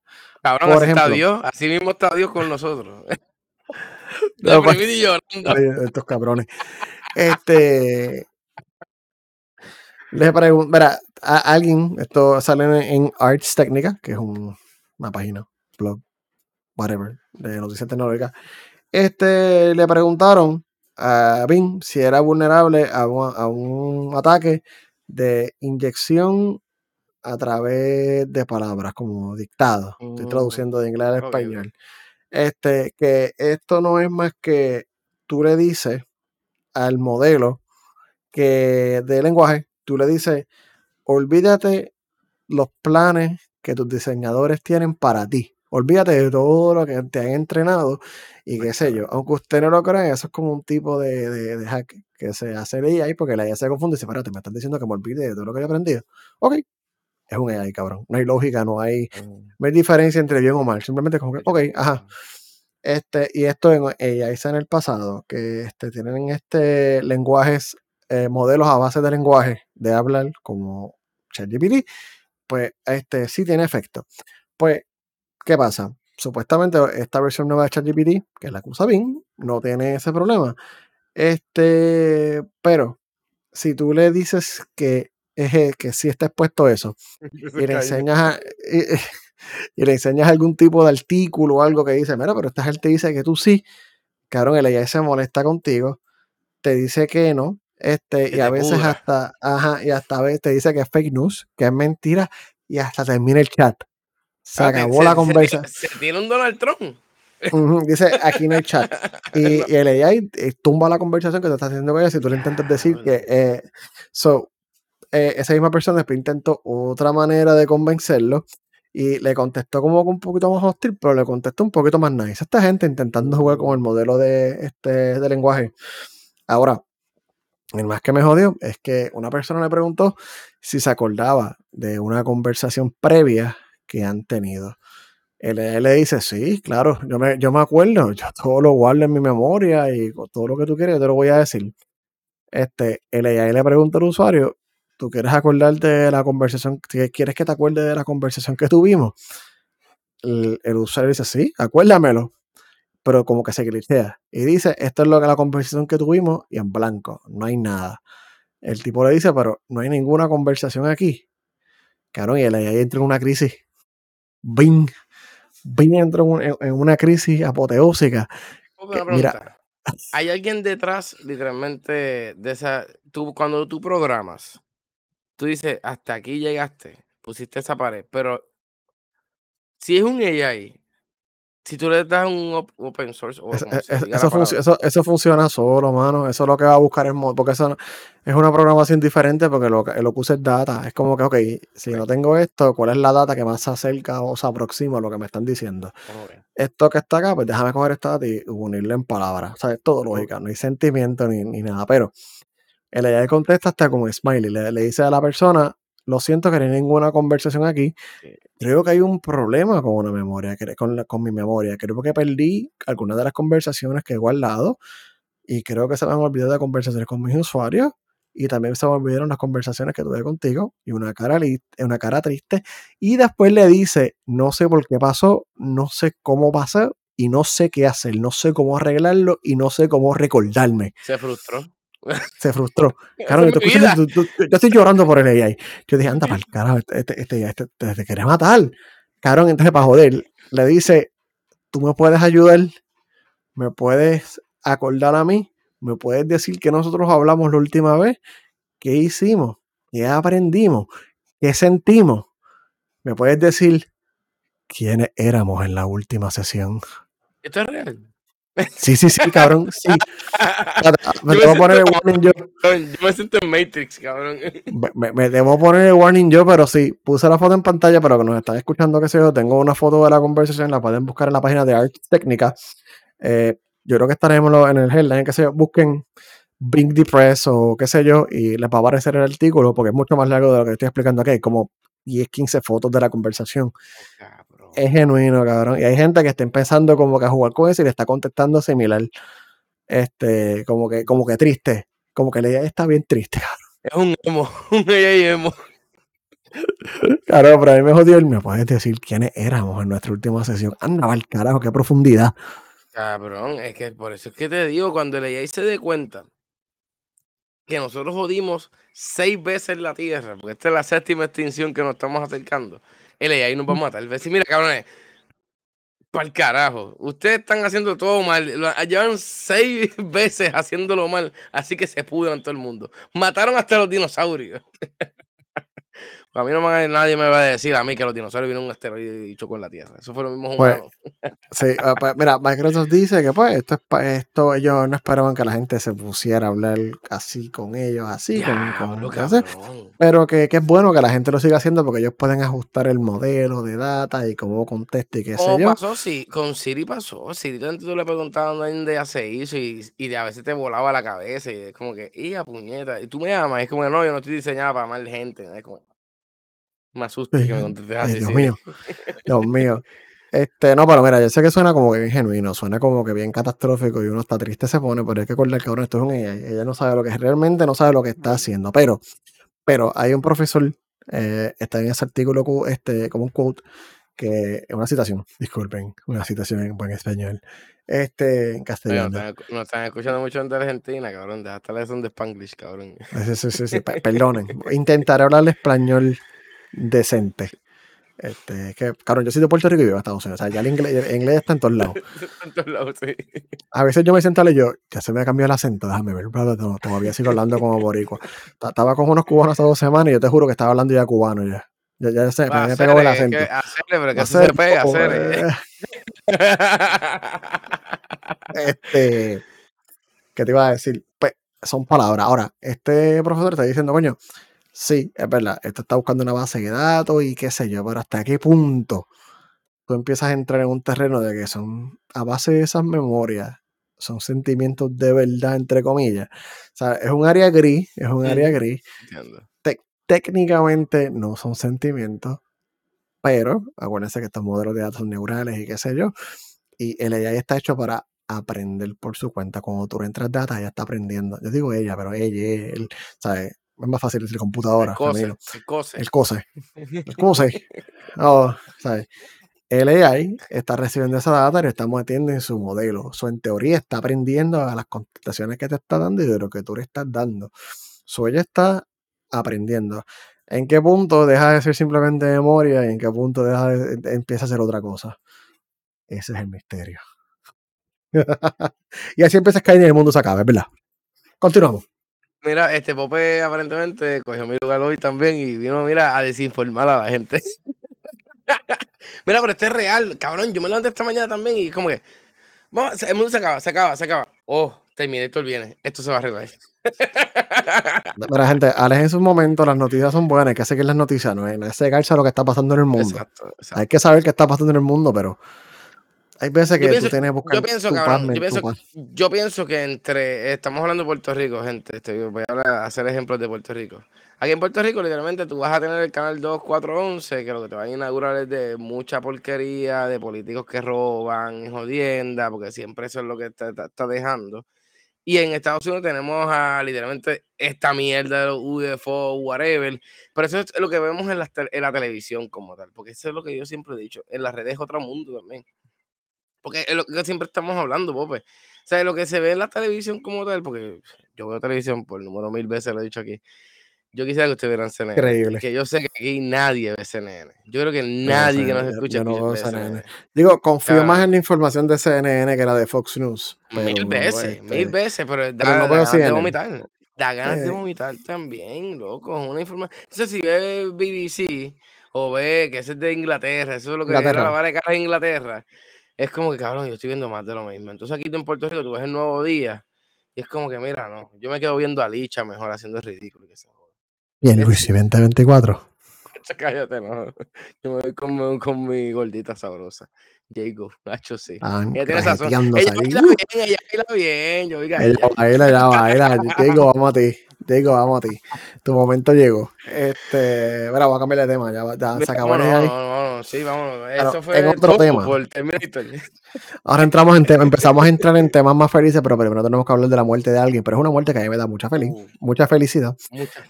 Cabrón, Por así ejemplo, está Dios, así mismo está Dios con nosotros. Deprimido y llorando. Estos cabrones. Este. Les pregunto, mira, a alguien, esto sale en, Arts Técnica, que es un, una página, blog, whatever, de noticias tecnológicas. Este, le preguntaron a Bing si era vulnerable a un, a un ataque de inyección a través de palabras como dictado. Estoy traduciendo de inglés al español. Este, que esto no es más que tú le dices al modelo que de lenguaje, tú le dices, olvídate los planes que tus diseñadores tienen para ti. Olvídate de todo lo que te han entrenado y qué sé yo. Aunque usted no lo crea, eso es como un tipo de, de, de hack que se hace el AI porque la AI se confunde y dice, espérate, me están diciendo que me olvide de todo lo que he aprendido. Ok, es un AI, cabrón. No hay lógica, no hay, no hay diferencia entre bien o mal. Simplemente como que, ok, ajá. Este, y esto en AI en el pasado, que este, tienen este lenguajes, eh, modelos a base de lenguaje de hablar, como ChatGPT, pues este sí tiene efecto. Pues, ¿qué pasa? Supuestamente esta versión nueva de ChatGPT, que es la que usa Bing, no tiene ese problema. Este, pero si tú le dices que, es, que sí está expuesto a eso, y le enseñas a, y, y le enseñas algún tipo de artículo o algo que dice, mira, pero esta gente dice que tú sí, cabrón, el AI se molesta contigo, te dice que no, este, y a veces pudra. hasta, ajá, y hasta a veces te dice que es fake news, que es mentira, y hasta termina el chat. Se Ah, acabó se- la se- conversación. Se, tiene un Donald Trump. Dice aquí no hay chat. Y, y el AI eh, tumba la conversación que te está haciendo con ella si tú le intentas decir que. eh, so, eh, esa misma persona después intentó otra manera de convencerlo y le contestó como un poquito más hostil, pero le contestó un poquito más nice. Esta gente intentando jugar con el modelo de, este, de lenguaje. Ahora, el más que me jodió es que una persona le preguntó si se acordaba de una conversación previa que han tenido. Él, él le dice, sí, claro, yo me, yo me acuerdo, yo todo lo guardo en mi memoria y todo lo que tú quieres yo te lo voy a decir. Este, el AI le pregunta al usuario, ¿tú quieres acordarte de la conversación, quieres que te acuerde de la conversación que tuvimos? El, el usuario dice, sí, acuérdamelo, pero como que se glitchea. Y dice, esto es lo que la conversación que tuvimos y en blanco, no hay nada. El tipo le dice, pero no hay ninguna conversación aquí. Cabrón, y el AI entra en una crisis. Bing. Bing entra en, una crisis apoteósica. mira, hay alguien detrás, literalmente, de esa. Tú, cuando tú programas, tú dices, hasta aquí llegaste, pusiste esa pared, pero si es un AI, si tú le das un open source o eso, eso, eso, funciona solo, mano. Eso es lo que va a buscar mod, porque eso es una programación diferente porque lo, lo que usa es data. Es como que, ok, si no tengo esto, ¿cuál es la data que más se acerca o se aproxima a lo que me están diciendo? Esto que está acá, pues déjame coger esta data y unirle en palabras. O sea, es todo lógica, no hay sentimiento ni, ni nada. Pero el AI contesta hasta con smiley. Le, le dice a la persona, lo siento que no hay ninguna conversación aquí. Creo que hay un problema con una memoria, con, con mi memoria. Creo que perdí algunas de las conversaciones que he guardado y creo que se me han olvidado de conversaciones con mis usuarios y también se me olvidaron las conversaciones que tuve contigo y una cara, una cara triste. Y después le dice, no sé por qué pasó, no sé cómo pasó y no sé qué hacer, no sé cómo arreglarlo y no sé cómo recordarme. Se frustró. Se frustró. Claro, yo, estoy llorando por el AI. Yo dije, anda para el carajo, este, este, este, este, te quiere matar. Cabrón, entonces para joder, le dice, tú me puedes ayudar, me puedes acordar a mí, me puedes decir que nosotros hablamos la última vez, qué hicimos, qué aprendimos, qué sentimos. Me puedes decir quiénes éramos en la última sesión. Esto es real. Sí, sí, sí, cabrón. Sí. Me debo poner el warning yo. Yo me siento en Matrix, cabrón. Me, debo poner el warning yo, pero sí, puse la foto en pantalla, pero que nos están escuchando, que sé yo, tengo una foto de la conversación, la pueden buscar en la página de Art Técnica. Eh, yo creo que estaremos en el headline, que sé yo, busquen Bing Depress o qué sé yo, y les va a aparecer el artículo, porque es mucho más largo de lo que estoy explicando aquí, como 10, 15 fotos de la conversación. Es genuino, cabrón. Y hay gente que está empezando como que a jugar con eso y le está contestando similar. Este, como que, como que triste. Como que la idea está bien triste, cabrón. Es un emo, un emo. Claro, pero a mí me jodió me puedes decir quiénes éramos en nuestra última sesión. Anda, al carajo, qué profundidad. Cabrón, es que por eso es que te digo, cuando le se dé cuenta que nosotros jodimos seis veces la Tierra, porque esta es la séptima extinción que nos estamos acercando, el AI nos va a matar. Decir, mira, cabrones, para el carajo, ustedes están haciendo todo mal, llevan seis veces haciéndolo mal, así que se pudran todo el mundo. Mataron hasta los dinosaurios. A mí no me, nadie me va a decir a mí que los dinosaurios vienen un asteroide y chocó en la Tierra. Eso fue lo mismo pues, Sí, ah, pues, mira, Microsoft dice que pues esto es esto, ellos no esperaban que la gente se pusiera a hablar así con ellos, así, con, pero que, que, es bueno que la gente lo siga haciendo porque ellos pueden ajustar el modelo de data y cómo conteste y qué sé yo. pasó? Sí, con Siri pasó. Siri tú le preguntabas dónde hace eso y, y a veces te volaba la cabeza y es como que, ¡y puñeta! Y tú me llamas, es como, no, yo no estoy diseñada para mal gente. Es como, me asusta que me contestes así. Dios mío. Dios mío. Este, no, pero mira, yo sé que suena como que bien genuino, suena como que bien catastrófico y uno está triste se pone, pero hay que acordar que ahora esto es un ella. Ella no sabe lo que es, realmente no sabe lo que está haciendo. Pero, pero hay un profesor, eh, está en ese artículo este, como un quote, que es una citación, disculpen, una citación en buen español. Este, en castellano. no, están, escuchando mucho de Argentina, cabrón. Dejaste la lección de Spanglish, cabrón. Sí, sí, sí, sí. perdonen. Intentaré hablar español decente. Este, que, claro, yo soy de Puerto Rico y vivo en Estados Unidos. O sea, ya el inglés, inglés está en todos lados. en todos lados, sí. A veces yo me siento a yo, ya se me ha cambiado el acento, déjame ver, todavía sigo hablando como boricua. Estaba con unos cubanos hace dos semanas y yo te juro que estaba hablando ya cubano ya. Ya, ya sé, me pegó el acento. Que hacerle, pero que se pega, hacer. este, ¿qué te iba a decir? Pues son palabras. Ahora, este profesor está diciendo, coño, Sí, es verdad. Esto está buscando una base de datos y qué sé yo, pero hasta qué punto tú empiezas a entrar en un terreno de que son, a base de esas memorias, son sentimientos de verdad, entre comillas. O sea, es un área gris, es un área gris. técnicamente no son sentimientos, pero acuérdense que estos modelos de datos neurales y qué sé yo. Y el AI está hecho para aprender por su cuenta. Cuando tú entras data, ella está aprendiendo. Yo digo ella, pero ella, él, ¿sabes? Es más fácil decir computadora. El COSE. El COSE. El COSE. El COSE. Oh, ¿sabes? El AI está recibiendo esa data y lo está metiendo en su modelo. So, en teoría está aprendiendo a las contestaciones que te está dando y de lo que tú le estás dando. So, ella está aprendiendo. ¿En qué punto deja de ser simplemente memoria y en qué punto deja de, empieza a ser otra cosa? Ese es el misterio. y así empieza a caer y el mundo se acaba, ¿verdad? Continuamos. Mira, este Pope aparentemente cogió mi lugar hoy también y vino, mira, a desinformar a la gente. mira, pero este es real, cabrón. Yo me levanté esta mañana también y como que, vamos, el mundo se acaba, se acaba, se acaba. Oh, Terminator viene, esto se va a arreglar. Mira, gente, Alex en su momento las noticias son buenas, hay que seguir las noticias, no es, es a lo que está pasando en el mundo. Exacto, exacto. Hay que saber qué está pasando en el mundo, pero hay veces que tú tienes que buscar yo pienso, cabrón, yo, pienso, yo pienso que entre, estamos hablando de Puerto Rico, gente, este, voy a hacer ejemplos de Puerto Rico. Aquí en Puerto Rico, literalmente, tú vas a tener el canal 2411, que lo que te va a inaugurar es de mucha porquería, de políticos que roban, jodienda, porque siempre eso es lo que está, está, dejando. Y en Estados Unidos tenemos a literalmente esta mierda de los UFO, whatever. Pero eso es lo que vemos en la, en la televisión como tal. Porque eso es lo que yo siempre he dicho. En las redes es otro mundo también. Porque es lo que siempre estamos hablando, Pope. O sea, lo que se ve en la televisión como tal, porque yo veo televisión por número mil veces, lo he dicho aquí. Yo quisiera que ustedes vieran CNN. Increíble. Que yo sé que aquí nadie ve CNN. Yo creo que nadie que nos escucha no CNN. Digo, confío más en la información de CNN que la de Fox News. mil veces, mil este, veces, pero da, no ganas de vomitar. Da ganas de vomitar también, loco. Una información. Entonces, si ve BBC o ve que ese es de Inglaterra, eso es lo que es la vara de cara en Inglaterra es como que, cabrón, yo estoy viendo más de lo mismo. Entonces aquí en Puerto Rico tú ves el nuevo día y es como que, mira, no, yo me quedo viendo a Licha mejor haciendo el ridículo. Que se ¿Y en Luis 2024? Cállate, no. Yo me voy con, con mi gordita sabrosa. Jacob, Nacho, sí. Ah, ella tiene esa Ella baila bien, ella baila bien. Yo, oiga, ella baila, ella baila. Jacob, vamos a ti. Digo, vamos a ti. Tu momento llegó. Este, mira, voy a cambiar de tema. Ya, ya se acabó. No, no, no, sí, vamos. Eso fue en otro tema. Ahora entramos en tema, empezamos a entrar en temas más felices, pero primero tenemos que hablar de la muerte de alguien. Pero es una muerte que a mí me da mucha feliz, uh. mucha felicidad.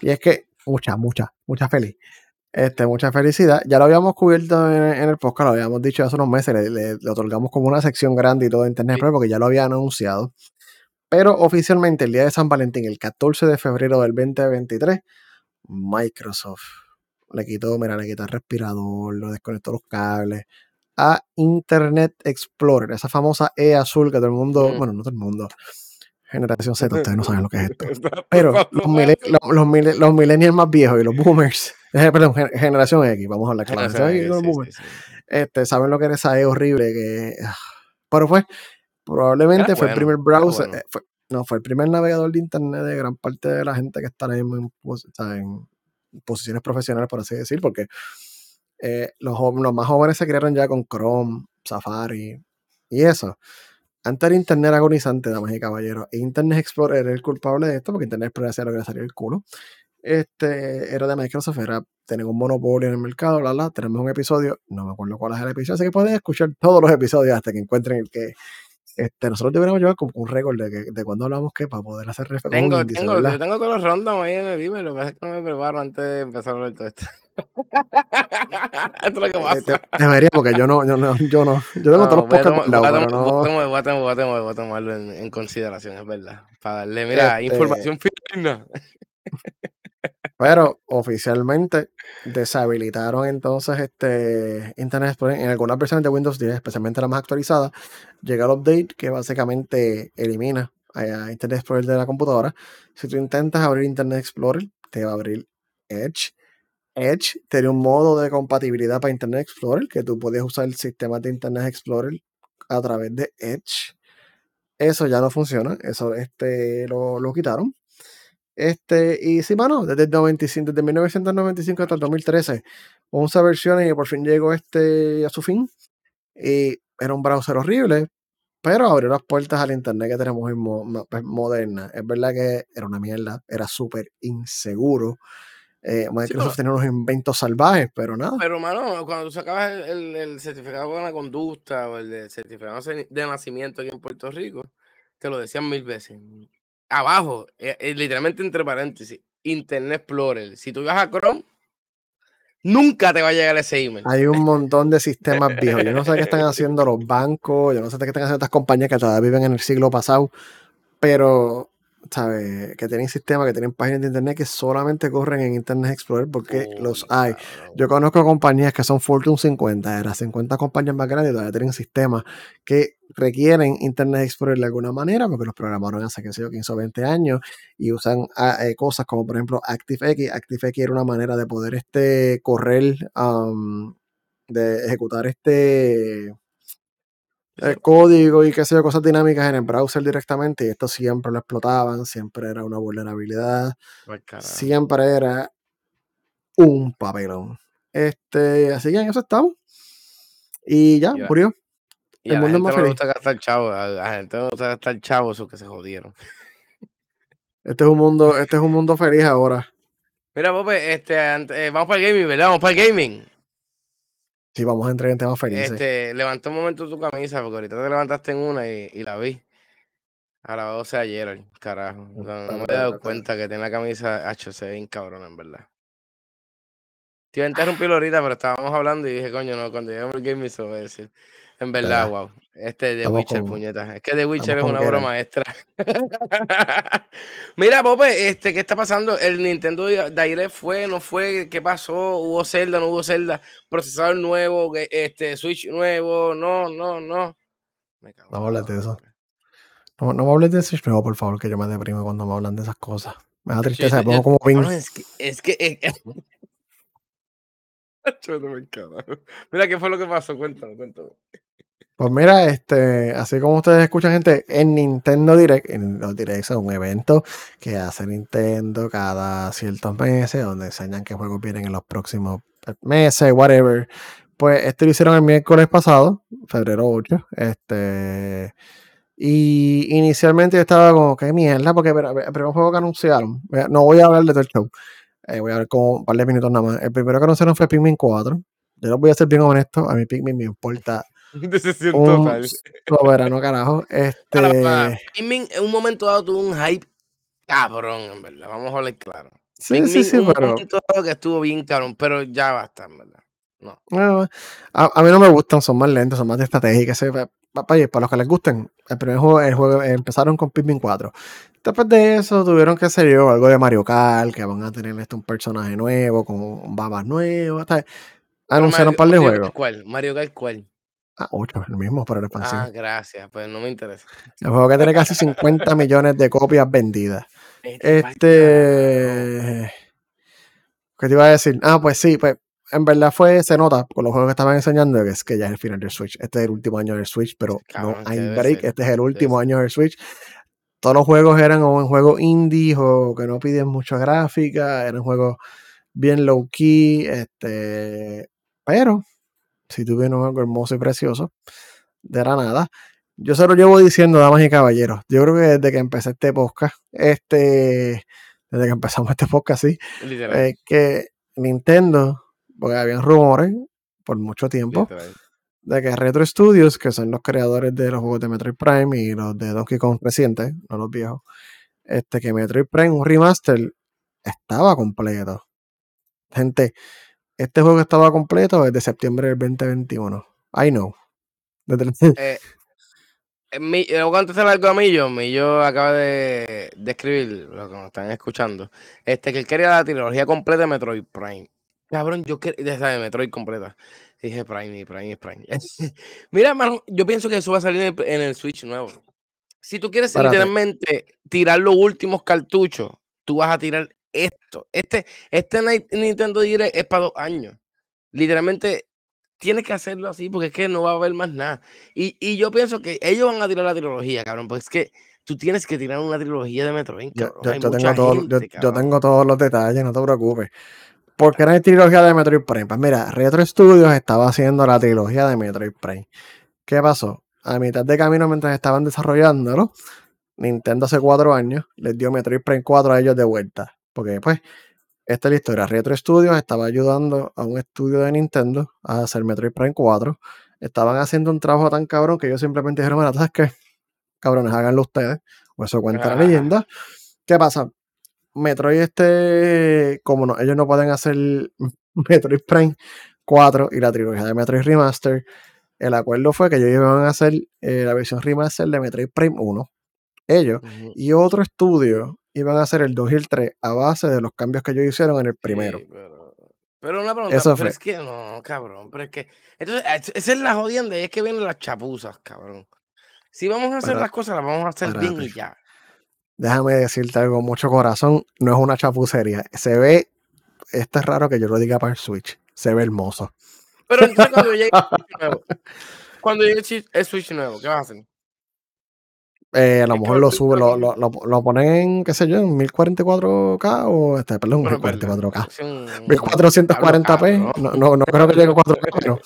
Y es que, mucha, mucha, mucha feliz. Este, mucha felicidad. Ya lo habíamos cubierto en, el podcast, lo habíamos dicho hace unos meses, le, otorgamos como una sección grande y todo de internet, porque ya lo habían anunciado. Pero oficialmente el día de San Valentín, el 14 de febrero del 2023, Microsoft le quitó, mira, le quitó el respirador, lo desconectó los cables a Internet Explorer, esa famosa E azul que todo el mundo, bueno, no todo el mundo, generación Z, ustedes no saben lo que es esto. Pero los, millennials más viejos y los boomers, eh, perdón, generación X, vamos a hablar claro. Este, saben lo que era esa E horrible que. Ah, pero fue, Probablemente fue el primer browser, eh, no, fue el primer navegador de internet de gran parte de la gente que está en, posiciones profesionales, por así decir, porque eh, los, más jóvenes se crearon ya con Chrome, Safari y eso. Antes era Internet agonizante, damas y caballeros. E Internet Explorer era el culpable de esto, porque Internet Explorer hacía lo que le salía el culo. Este era de Microsoft, era tener un monopolio en el mercado, bla, bla. Tenemos un episodio, no me acuerdo cuál es el episodio, así que pueden escuchar todos los episodios hasta que encuentren el que, este, nosotros deberíamos llevar como un récord de, que, de cuando hablamos que para poder hacer referencia. Tengo, tengo, yo tengo todos los random ahí en el email, lo que pasa es que no me preparo antes de empezar a hablar todo esto. esto es lo que pasa. Debería, porque yo no, yo no, yo no, yo tengo todos los podcasts Voy a tomarlo en, en, consideración, es verdad. Para darle, mira, este información fina. Pero oficialmente deshabilitaron entonces este Internet Explorer en algunas versiones de Windows 10, especialmente la más actualizada. Llega el update que básicamente elimina a Internet Explorer de la computadora. Si tú intentas abrir Internet Explorer, te va a abrir Edge. Edge tiene un modo de compatibilidad para Internet Explorer, que tú puedes usar el sistema de Internet Explorer a través de Edge. Eso ya no funciona, eso este, lo, lo quitaron. Este, y sí, mano, desde, el 95, desde 1995 hasta el 2013, 11 versiones y por fin llegó este a su fin. Y era un browser horrible, pero abrió las puertas al internet que tenemos hoy pues, moderna. Es verdad que era una mierda, era súper inseguro. Eh, Microsoft tenía unos inventos salvajes, pero nada. Pero, mano, cuando tú sacabas el, el, certificado de la conducta o el certificado de nacimiento aquí en Puerto Rico, te lo decían mil veces abajo, eh, eh, literalmente entre paréntesis, Internet Explorer. Si tú vas a Chrome, nunca te va a llegar ese email. Hay un montón de sistemas viejos. Yo no sé qué están haciendo los bancos, yo no sé qué están haciendo estas compañías que todavía viven en el siglo pasado, pero ¿sabes? Que tienen sistemas, que tienen páginas de internet que solamente corren en Internet Explorer porque los hay. Yo conozco compañías que son Fortune 50, era 50 compañías más grandes todavía tienen sistemas que requieren Internet Explorer de alguna manera porque los programaron hace, que sé yo, 15 o 20 años y usan ah, eh, cosas como, por ejemplo, ActiveX. ActiveX era una manera de poder este, correr, de ejecutar este el código y qué sé yo, cosas dinámicas en el browser directamente y esto siempre lo explotaban, siempre era una vulnerabilidad, siempre era un papelón. Este, así que en eso estamos. Y ya, murió. Y el mundo la gente no le gusta gastar chavo, a la gente no le gusta gastar chavo, esos que se jodieron. Este es un mundo, este es un mundo feliz ahora. Mira, Pope, este, eh, vamos para el gaming, ¿verdad? Vamos para el gaming. Sí, vamos a entrar en temas felices. Este, levanta un momento tu camisa, porque ahorita te levantaste en una y, y la vi. A las 12 ayer, carajo. No, me he dado cuenta que tiene la camisa HC bien cabrón, en verdad. Te iba a interrumpir ahorita, pero estábamos hablando y dije, coño, no, cuando lleguemos al game se a decir. En verdad, wow. Este de Witcher, puñeta. Es que The Witcher es una obra maestra. Mira, Pope, este, ¿qué está pasando? El Nintendo Direct fue, no fue, ¿qué pasó? ¿Hubo Zelda, no hubo Zelda? ¿Procesador nuevo, este, Switch nuevo? No, no, no. Me cago no me hables de eso. No, no me hables de Switch nuevo, por favor, que yo me deprimo cuando me hablan de esas cosas. Me da tristeza, como es que, es que, Mira, ¿qué fue lo que pasó? Cuéntame, cuéntame. Pues mira, este, así como ustedes escuchan, gente, en Nintendo Direct, en los Directs es un evento que hace Nintendo cada ciertos meses, donde enseñan qué juegos vienen en los próximos meses, whatever. Pues este lo hicieron el miércoles pasado, febrero 8. Este. Y inicialmente estaba como, qué mierda, porque el primer juego que anunciaron, no voy a hablar de todo el show, eh, voy a ver como un par de minutos nada más. El primero que anunciaron fue Pikmin 4. Yo los voy a ser bien honesto, a mi Pikmin me importa Decisión total. Soberano, carajo. Este. Un momento dado tuvo un hype cabrón, en verdad. Vamos a hablar claro. Sí, sí, sí, un momento dado que estuvo bien cabrón, pero ya basta, en verdad. No. a, mí no me gustan, son más lentos, son más de estrategia. Para, para los que les gusten, el primer juego, el juego empezaron con Pikmin 4. Después de eso tuvieron que hacer yo algo de Mario Kart, que van a tener este, un personaje nuevo, con babas nuevas. Anunciaron un par de juegos. ¿Cuál? Mario Kart, ¿cuál? Ah, 8, el mismo para la expansión. Ah, gracias, pues no me interesa. El juego que tiene casi 50 millones de copias vendidas. Este. ¿Qué te iba a decir? Ah, pues sí, pues en verdad fue, se nota con los juegos que estaban enseñando que es que ya es el final del Switch. Este es el último año del Switch, pero no hay break. Este es el último año del Switch. Todos los juegos eran un juego indie o que no piden mucha gráfica, eran juegos bien low key, este, pero si tuvieron algo hermoso y precioso, de la nada. Yo se lo llevo diciendo, damas y caballeros. Yo creo que desde que empecé este podcast, este, desde que empezamos este podcast, sí, eh, que Nintendo, porque habían rumores por mucho tiempo, de que Retro Studios, que son los creadores de los juegos de Metroid Prime y los de Donkey Kong recientes, no los viejos, este, que Metroid Prime, un remaster, estaba completo. Gente, este juego estaba completo desde septiembre del 2021. I know. Desde eh, mi, eh, algo a Millo, Millo acaba de, de, escribir, lo que nos están escuchando, este, que él quería la trilogía completa de Metroid Prime. Cabrón, yo quería, de Metroid completa. Dije Prime y Prime y Prime. Mira, hermano, yo pienso que eso va a salir en el, Switch nuevo. Si tú quieres literalmente tirar los últimos cartuchos, tú vas a tirar esto. Este, este Nintendo Direct es para dos años. Literalmente tienes que hacerlo así porque es que no va a haber más nada. Y, yo pienso que ellos van a tirar la trilogía, cabrón, porque es que tú tienes que tirar una trilogía de Metroid. Yo, tengo todos los detalles, no te preocupes. ¿Por qué no hay trilogía de Metroid Prime? Pues mira, Retro Studios estaba haciendo la trilogía de Metroid Prime. ¿Qué pasó? A mitad de camino, mientras estaban desarrollándolo, Nintendo hace cuatro años les dio Metroid Prime 4 a ellos de vuelta. Porque pues, esta es la historia. Retro Studios estaba ayudando a un estudio de Nintendo a hacer Metroid Prime 4. Estaban haciendo un trabajo tan cabrón que ellos simplemente dijeron, bueno, ¿sabes qué? Cabrones, háganlo ustedes. O eso cuenta la leyenda. ¿Qué pasa? Metroid este, como no, ellos no pueden hacer Metroid Prime 4 y la trilogía de Metroid Remaster, el acuerdo fue que ellos iban a hacer eh, la versión remaster de Metroid Prime 1 ellos, y otro estudio iban a hacer el 2 y el 3 a base de los cambios que ellos hicieron en el primero. pero, una pregunta, Eso pero es que no, cabrón, pero es que. Entonces, esa es la jodienda y es que vienen las chapuzas, cabrón. Si vamos a hacer las cosas, las vamos a hacer bien y ya. Déjame decirte algo, mucho corazón, no es una chapucería. Se ve, esto es raro que yo lo diga para el Switch, se ve hermoso. Pero entonces cuando llegue el Switch nuevo, cuando llegue el Switch nuevo, ¿qué vas a hacer? Eh, a lo mejor lo sube, lo, lo, lo, ponen, qué sé yo, en 1044K o este, perdón, 1044K. 1440p. No, no, no creo que llegue a 4K, pero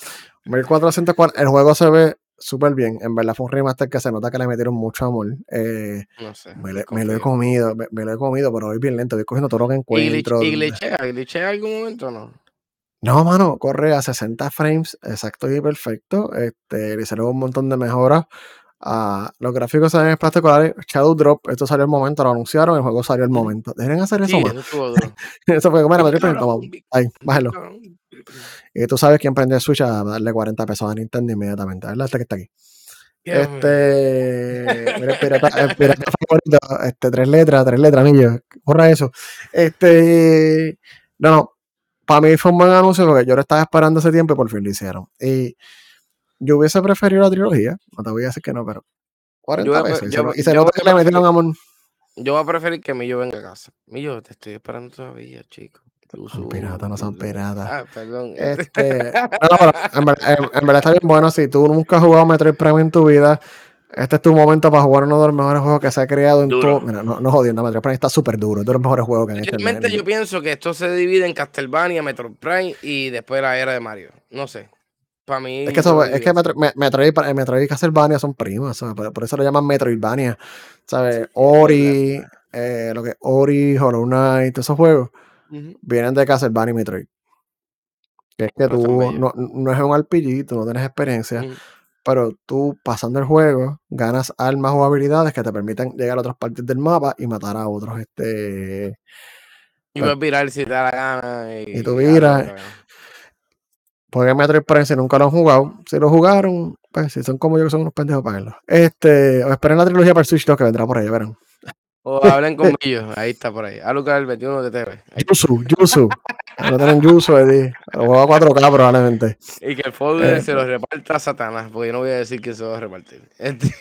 1440. El juego se ve súper bien. En verdad fue un remaster que se nota que le metieron mucho amor. Eh, no sé. Me, lo he comido, me, lo he comido, pero hoy bien lento. Voy cogiendo todo lo que encuentro. ¿Y glitchea? ¿Glitchea en algún momento o no? No, mano, corre a 60 frames exacto y perfecto. Este, le hicieron un montón de mejoras. Uh, los gráficos salen espectaculares. Shadow Drop, esto salió el momento, lo anunciaron, el juego salió el momento. Deberían hacer eso más. eso fue como, mira, ahí, bájalo. Y tú sabes quién prende el Switch a darle 40 pesos a Nintendo inmediatamente, ¿verdad? Este que está aquí. Este, mira, pirata, pirata favorito, este, tres letras, tres letras, niño, borra eso. Este, no, no, para mí fue un buen anuncio porque yo lo estaba esperando hace tiempo y por fin lo hicieron. Y yo hubiese preferido la trilogía, no te voy a decir que no, pero 40 pesos. y se, nota que le metieron amor. Yo voy a preferir que Millo venga a casa. Millo, te estoy esperando todavía, chico. Son piratas, no son piratas. Ah, perdón. Este, en, verdad, está bien bueno. Si tú nunca has jugado Metroid Prime en tu vida, este es tu momento para jugar uno de los mejores juegos que se ha creado en todo. Mira, no, no jodiendo, Metroid Prime está súper duro. Es de los mejores juegos que han hecho. Realmente yo pienso que esto se divide en Castlevania, Metroid Prime y después la era de Mario. No sé. Para mí. Es que, eso, es que Metroid, Metroid, Metroid y Castlevania son primas. Por, eso lo llaman Metroidvania. ¿Sabes? Ori, eh, lo que Ori, Hollow Knight, esos juegos vienen de Castlevania y Metroid. Que es que tú no, no, es un RPG, tú no tienes experiencia, pero tú pasando el juego ganas armas o habilidades que te permiten llegar a otras partes del mapa y matar a otros. Este, y puedes virar si te da la gana. Y, y tú viras. Porque Metroid Prime si nunca lo han jugado, si lo jugaron, pues si son como yo que son unos pendejos verlo. Este, o esperen la trilogía para el Switch 2 que vendrá por ahí, verán. O hablen con ellos, ahí está por ahí. A Lucas el 21 de TV. Yusu, Yusu. No tienen Yusu, Eddie. Lo juego a 4K probablemente. Y que el folder eh. se lo reparta a Satanás, porque yo no voy a decir que se va a repartir. Este...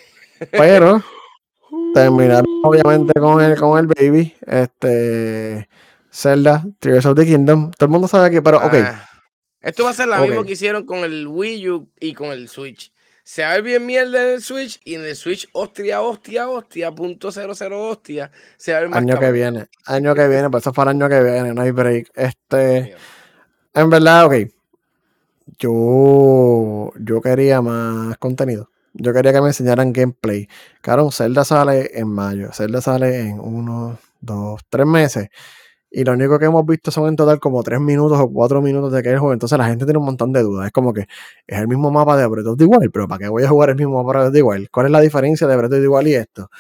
Pero terminaron obviamente con el, con el baby. Este Zelda, Tears of the Kingdom. Todo el mundo sabe que, pero ok. Esto va a ser lo mismo que hicieron con el Wii U y con el Switch se ve bien mierda en el Switch y en el Switch, hostia, hostia, hostia, punto cero, cero, hostia, se ve más Año que viene, año que viene, pues eso es para el año que viene, no hay break. Este, en verdad, ok, yo, yo quería más contenido. Yo quería que me enseñaran gameplay. Claro, Zelda sale en mayo, Zelda sale en uno, dos, tres meses. Y lo único que hemos visto son en total como tres minutos o cuatro minutos de aquel juego. Entonces la gente tiene un montón de dudas. Es como que es el mismo mapa de Breath of the Wild, pero ¿para qué voy a jugar el mismo mapa de Breath of the Wild? ¿Cuál es la diferencia de Breath of the Wild y esto?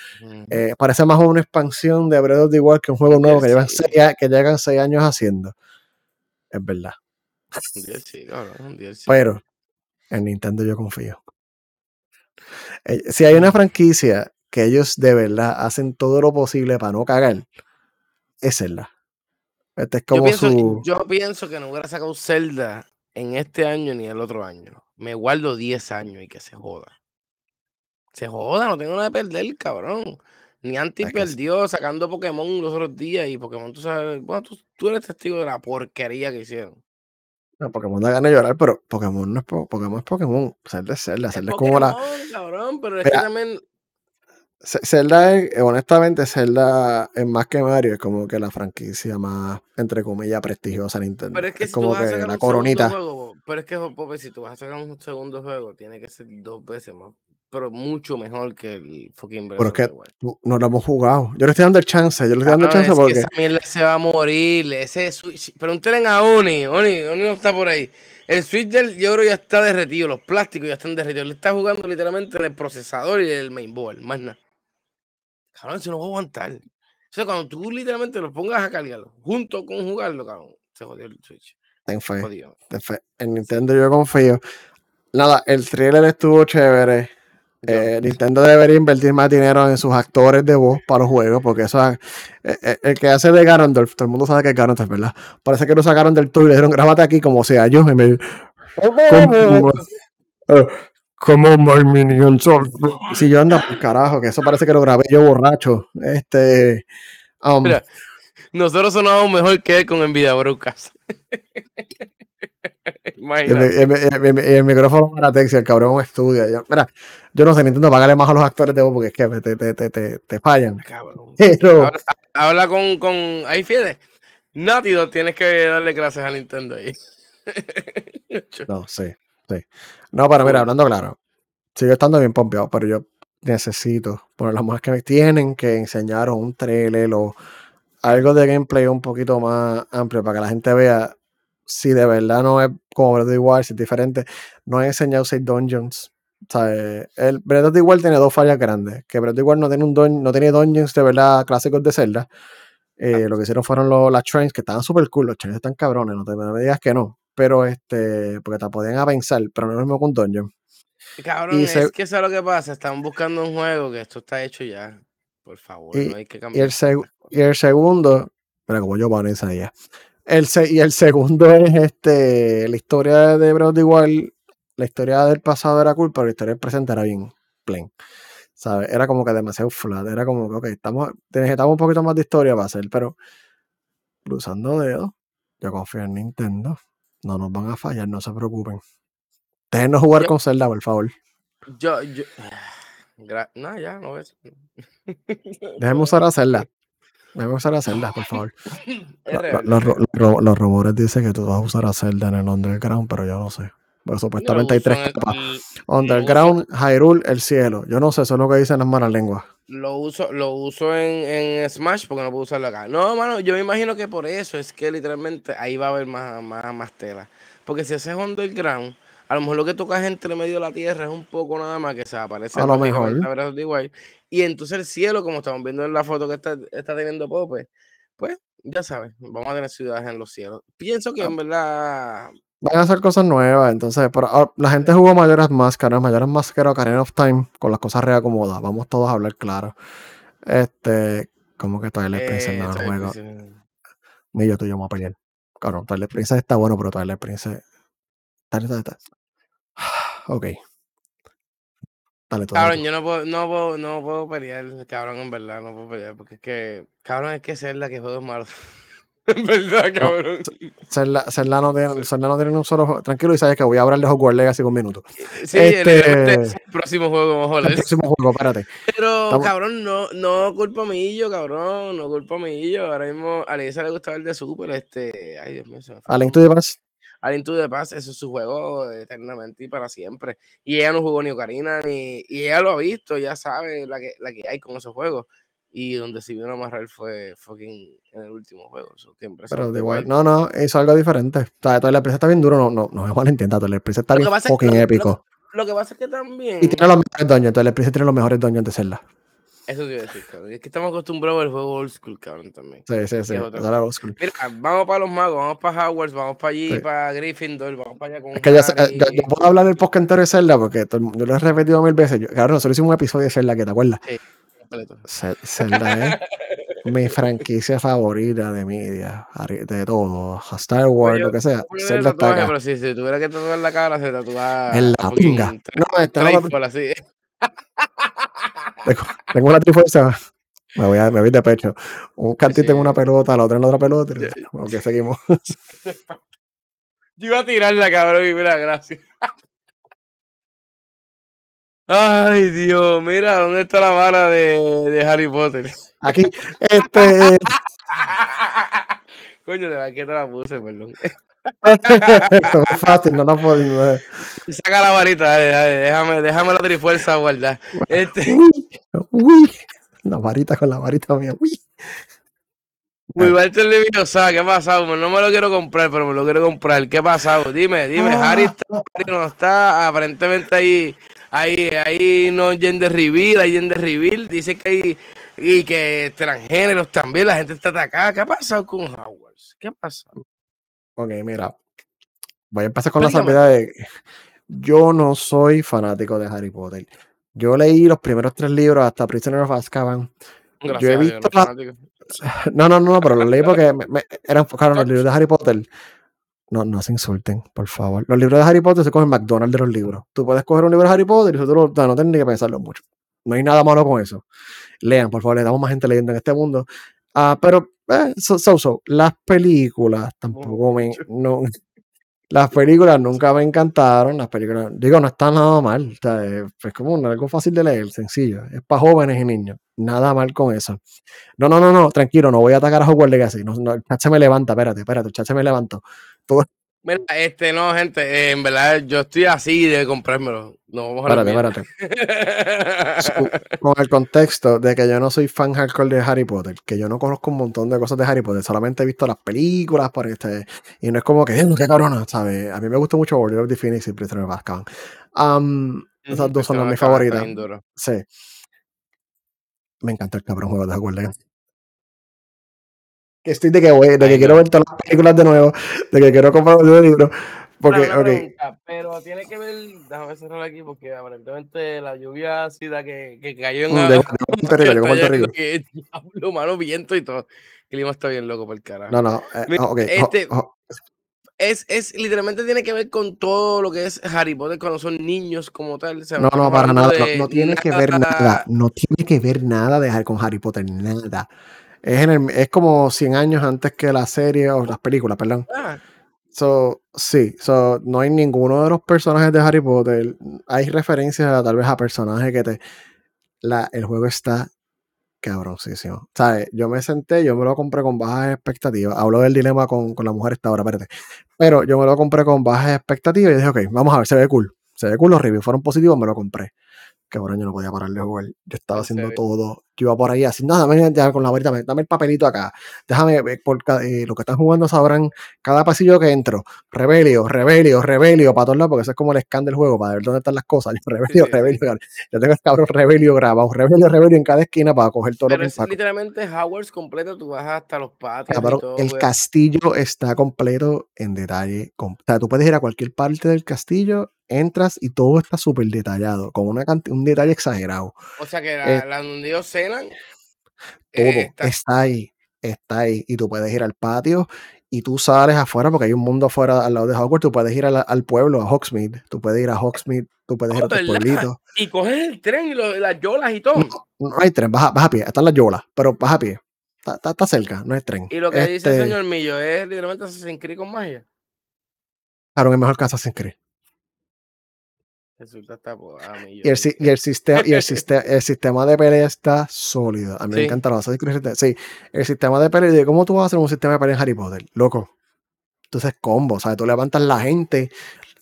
Eh, parece más una expansión de Breath of the Wild que un juego nuevo que, llevan seis, que llegan seis años haciendo. Es verdad. pero en Nintendo yo confío. Eh, si hay una franquicia que ellos de verdad hacen todo lo posible para no cagar, es Zelda. Este es como yo, pienso, su... yo pienso que no hubiera sacado Zelda en este año ni el otro año. Me guardo 10 años y que se joda. Se joda, no tengo nada de perder, cabrón. Ni Anti perdió sacando Pokémon los otros días y Pokémon, tú sabes, bueno, tú, eres testigo de la porquería que hicieron. No, Pokémon da ganas de llorar, pero Pokémon no es Pokémon, es Pokémon. Zelda es Zelda, Zelda es, como la. cabrón, pero es que también Zelda es, honestamente, Zelda es más que Mario, es como que la franquicia más, entre comillas, prestigiosa de Nintendo. Pero es que es si como tú vas que a sacar la un coronita. Juego, pero es que, Pope, si tú vas a sacar un segundo juego, tiene que ser dos veces más, pero mucho mejor que el fucking Breath Pero es que no lo hemos jugado. Yo le estoy dando el chance, yo le estoy dando el chance porque. Que esa se va a morir, ese Switch. Pregúntenle a Oni, Oni, Oni no está por ahí. El Switch del yo creo ya está derretido, los plásticos ya están derretidos. Le está jugando literalmente en el procesador y el mainboard, más nada. Cabrón, eso no va a aguantar. O sea, cuando tú literalmente lo pongas a cargarlo, junto con jugarlo, cabrón, se jodió el Switch. Ten fe. En Nintendo yo confío. Nada, el trailer estuvo chévere. Eh, Nintendo debería invertir más dinero en sus actores de voz para los juegos, porque eso eh, eh, el que hace de Ganondorf, todo el mundo sabe que es Ganondorf, ¿verdad? Parece que lo sacaron del tour y le dijeron, grábate aquí como sea yo. Y me, como my minions Si yo ando carajo, que eso parece que lo grabé yo borracho. Este. Um, nosotros sonamos mejor que él con Nvidia Brucas. el, el, micrófono para Texas, el cabrón estudia. Yo, mira, yo no sé, intento pagarle más a los actores de voz porque es que te, te, te, te fallan. Cabrón. Habla, con, con. Ahí, Fide. Nátido, tienes que darle gracias a Nintendo ahí. no, sí, sí. No, pero mira, hablando claro, sigue estando bien pompeado, pero yo necesito, por las más que me tienen que enseñar un trailer o algo de gameplay un poquito más amplio para que la gente vea si de verdad no es como Breath of the Wild, si es diferente, no he enseñado seis dungeons. O sea, el Breath of the Wild tiene dos fallas grandes. Que Breath of the Wild no tiene, un no tiene dungeons de verdad clásicos de Zelda. Eh, lo que hicieron fueron los, las trains, que estaban súper cool. Los trains están cabrones, no te me digas que no. Pero este, porque te podían avanzar, pero no es lo mismo un dungeon. Cabrón, es que eso es lo que pasa. Están buscando un juego que esto está hecho ya. Por favor, no hay que cambiar. Y el, y el segundo, pero como yo van esa ya. El y el segundo es este, la historia de Breath igual, la historia del pasado era cool, pero la historia del presente era bien plain. ¿Sabes? Era como que demasiado flat, era como que, ok, estamos, necesitamos un poquito más de historia para hacer, pero cruzando dedos, yo confío en Nintendo, no nos van a fallar, no se preocupen. Déjenos jugar con Zelda, por favor. Yo, yo. No, ya, no ves. Déjenme usar a Zelda. A usar a Zelda, por favor. los, rumores dicen que tú vas a usar a Zelda en el Underground, pero yo no sé. Pero supuestamente hay tres capas. Underground, Hyrule, el cielo. Yo no sé, eso es lo que dicen las malas lenguas. Lo uso, lo uso en, Smash porque no puedo usarlo acá. No, mano, yo me imagino que por eso es que literalmente ahí va a haber más, más, más tela. Porque si haces Underground, a lo mejor lo que tocas entre medio de la tierra es un poco nada más que se aparece. A lo mejor. Y entonces el cielo, como estamos viendo en la foto que está, está teniendo Pope, pues ya sabes, vamos a tener ciudades en los cielos. Pienso que ah. en verdad. Van a hacer cosas nuevas, entonces, ah, la gente jugó mayores máscaras, mayores máscaras, Ocarina of Time, con las cosas reacomodadas. Vamos todos a hablar claro. Este, como que Twilight Princess no eh, juego. Ni yo tú y yo vamos a pelear. Claro, Twilight Princess está bueno, pero Twilight Princess. Ok. Dale, cabrón, yo no puedo, no puedo, no puedo pelear, cabrón, en verdad, no puedo pelear, porque es que, cabrón, es que la que juego malo. en verdad, cabrón. No, no tiene, no tiene un solo. Tranquilo, y sabes que voy a hablar de Hogwarts Legacy un minuto. Sí, este, el, próximo juego, mejor. El próximo juego, espérate. Pero, cabrón, no, no culpo a yo, cabrón, no culpo a yo. Ahora mismo a Lisa le gustaba el de Super, este, ay Dios mío. Link to the al Into the Past, eso es su juego eternamente y para siempre. Y ella no jugó ni Ocarina, ni. Y ella lo ha visto, ya sabe la que, la que hay con esos juegos. Y donde se vio a amarrar fue fucking en el último juego. Pero de igual, no, no, eso es algo diferente. O sea, toda la empresa está bien duro, no, no, no es igual entienda, toda la empresa está bien fucking épico. Lo, que pasa es que también. Y tiene los mejores doños, toda la empresa tiene los mejores doños de Zelda. Eso te iba a decir, cabrón. Es que estamos acostumbrados al juego old school, cabrón, también. Sí, sí, sí. Old school. Mira, vamos para los magos, vamos para Hogwarts, vamos para allí, para Gryffindor, vamos para allá con. Es que ya, yo, puedo hablar del podcast entero de Zelda porque yo lo he repetido mil veces. Yo, cabrón, nosotros hicimos un episodio de Zelda, que te acuerdas? Sí, completo. Zelda es mi franquicia favorita de media, de todo, Star Wars, lo que sea. Zelda está acá. Pero si, si tuviera que tatuar la cara, se tatuaba. En la pinga. No, está así. Tengo, una trifuerza. Me voy, a, me voy de pecho. Un cantito en una pelota, la otra en la otra pelota. Ok, seguimos. Yo iba a tirarla, cabrón, y mira, gracias. Ay, Dios, mira, ¿dónde está la vara de, de Harry Potter? Aquí, este. Coño, de qué te la puse, perdón. Esto es fácil, no lo puedo. Saca la varita, déjame, déjame la trifuerza guardar. Este... Uy, la varita con la varita mía. Uy. Muy Leviosa, ¿qué ha pasado? No me lo quiero comprar, pero me lo quiero comprar. ¿Qué ha pasado? Dime, dime, ah. Harry está, no está, aparentemente ahí, ahí, ahí no gender reveal, hay gender reveal, dice que hay, y que transgéneros también, la gente está atacada. ¿Qué ha pasado con Hogwarts? ¿Qué ha pasado? Ok, mira. Voy a empezar con la salvedad de. Yo no soy fanático de Harry Potter. Yo leí los primeros tres libros hasta Prisoner of Azkaban. Gracias yo he Dios, visto la-. No, no, no, pero los leí porque me- me- eran los libros de Harry Potter. No, no se insulten, por favor. Los libros de Harry Potter se cogen McDonald's de los libros. Tú puedes coger un libro de Harry Potter y tú lo- no, no tienes ni que pensarlo mucho. No hay nada malo con eso. Lean, por favor, le damos más gente leyendo en este mundo. Ah, pero, eh, so, so, so, las películas tampoco me. No, las películas nunca me encantaron. Las películas, digo, no están nada mal. o sea, es, como algo fácil de leer, sencillo. Es para jóvenes y niños. Nada mal con eso. No, no, no, no, tranquilo, no voy a atacar a Hogwarts Legacy. No, no, el chat se me levanta, espérate, espérate, el chat se me levantó. Mira, este, no, gente, eh, en verdad yo estoy así de comprármelo. No, vamos a espérate. Su- con el contexto de que yo no soy fan hardcore de Harry Potter, que yo no conozco un montón de cosas de Harry Potter, solamente he visto las películas por este, y no es como que, "Eh, qué cabrona, ¿sabes? A mí me gusta mucho Order of the Phoenix y Prisoner of Azkaban. Um, esas dos son las mis favoritas. Sí. Me encanta el cabrón juego de Legacy. Que estoy de que, voy, de que Ay, quiero no. ver todas las películas de nuevo, de que quiero comprar un libro. Porque, Una ok, pregunta, pero tiene que ver, déjame cerrar aquí porque aparentemente la lluvia ácida que, que cayó en mm, llegó Puerto Rico, llegó Puerto Rico. Que diablo, mano, viento y todo. El clima está bien loco por el carajo. No, no, eh, Mira, ok. jo- este- jo- Es, es, literalmente tiene que ver con todo lo que es Harry Potter cuando son niños como tal. o sea, No, no, para nada. No, de no tiene que ver nada. No tiene que ver nada de con Harry Potter, nada. Es, en el- es como 100 años antes que la serie o las películas, perdón. Ah, So, sí, so, no hay ninguno de los personajes de Harry Potter. Hay referencias a, tal vez a personajes que te. La, el juego está cabroncísimo. ¿Sabes? Yo me senté, yo me lo compré con bajas expectativas. Hablo del dilema con, con la mujer esta hora, espérate. Pero yo me lo compré con bajas expectativas y dije, ok, vamos a ver, se ve cool. Se ve cool, los reviews fueron positivos, me lo compré. Cabrón, yo no podía parar de jugar. Yo estaba En haciendo todo. Yo iba por ahí así, no, dame ya con la varita, dame, dame el papelito acá. Déjame ver, por eh, lo que están jugando sabrán cada pasillo que entro. Rebelio, rebelio, rebelio, para todos lados, porque eso es como el scan del juego, para ver dónde están las cosas. Yo, rebelio, sí, sí. rebelio. cabrón. Yo tengo el cabrón rebelio grabado, rebelio, rebelio en cada esquina para coger todo lo que es literalmente Hogwarts completo, tú vas hasta los patios Cabrón, y todo. el pues. castillo está completo en detalle. O sea, tú puedes ir a cualquier parte del castillo, entras y todo está súper detallado, con una un detalle exagerado. O sea que la, eh, la donde ellos Todo eh, está- está ahí, está ahí. Y tú puedes ir al patio y tú sales afuera, porque hay un mundo afuera al lado de Hogwarts. Tú puedes ir la- al pueblo, a Hogsmeade. Tú puedes ir a Hogsmeade, tú puedes ir a otros ¿verdad? pueblitos. Y coges el tren y lo- las yolas y todo. No, no hay tren, vas a, vas a pie. Están las yolas, pero vas a pie. Está, está- está cerca, no hay tren. Y lo que dice el Este, señor Millo es literalmente Assassin's Creed con magia. Claro, es mejor que Assassin's Creed. Resulta está pues, a Millo. Y el, y el sistema, y el, sistema, el sistema de pelea está sólido. A mí me Sí. encanta los Assassin's Creed. Sí, el sistema de pelea. ¿Cómo tú vas a hacer un sistema de pelea en Harry Potter? Loco. Entonces, combo. O sea, tú levantas la gente,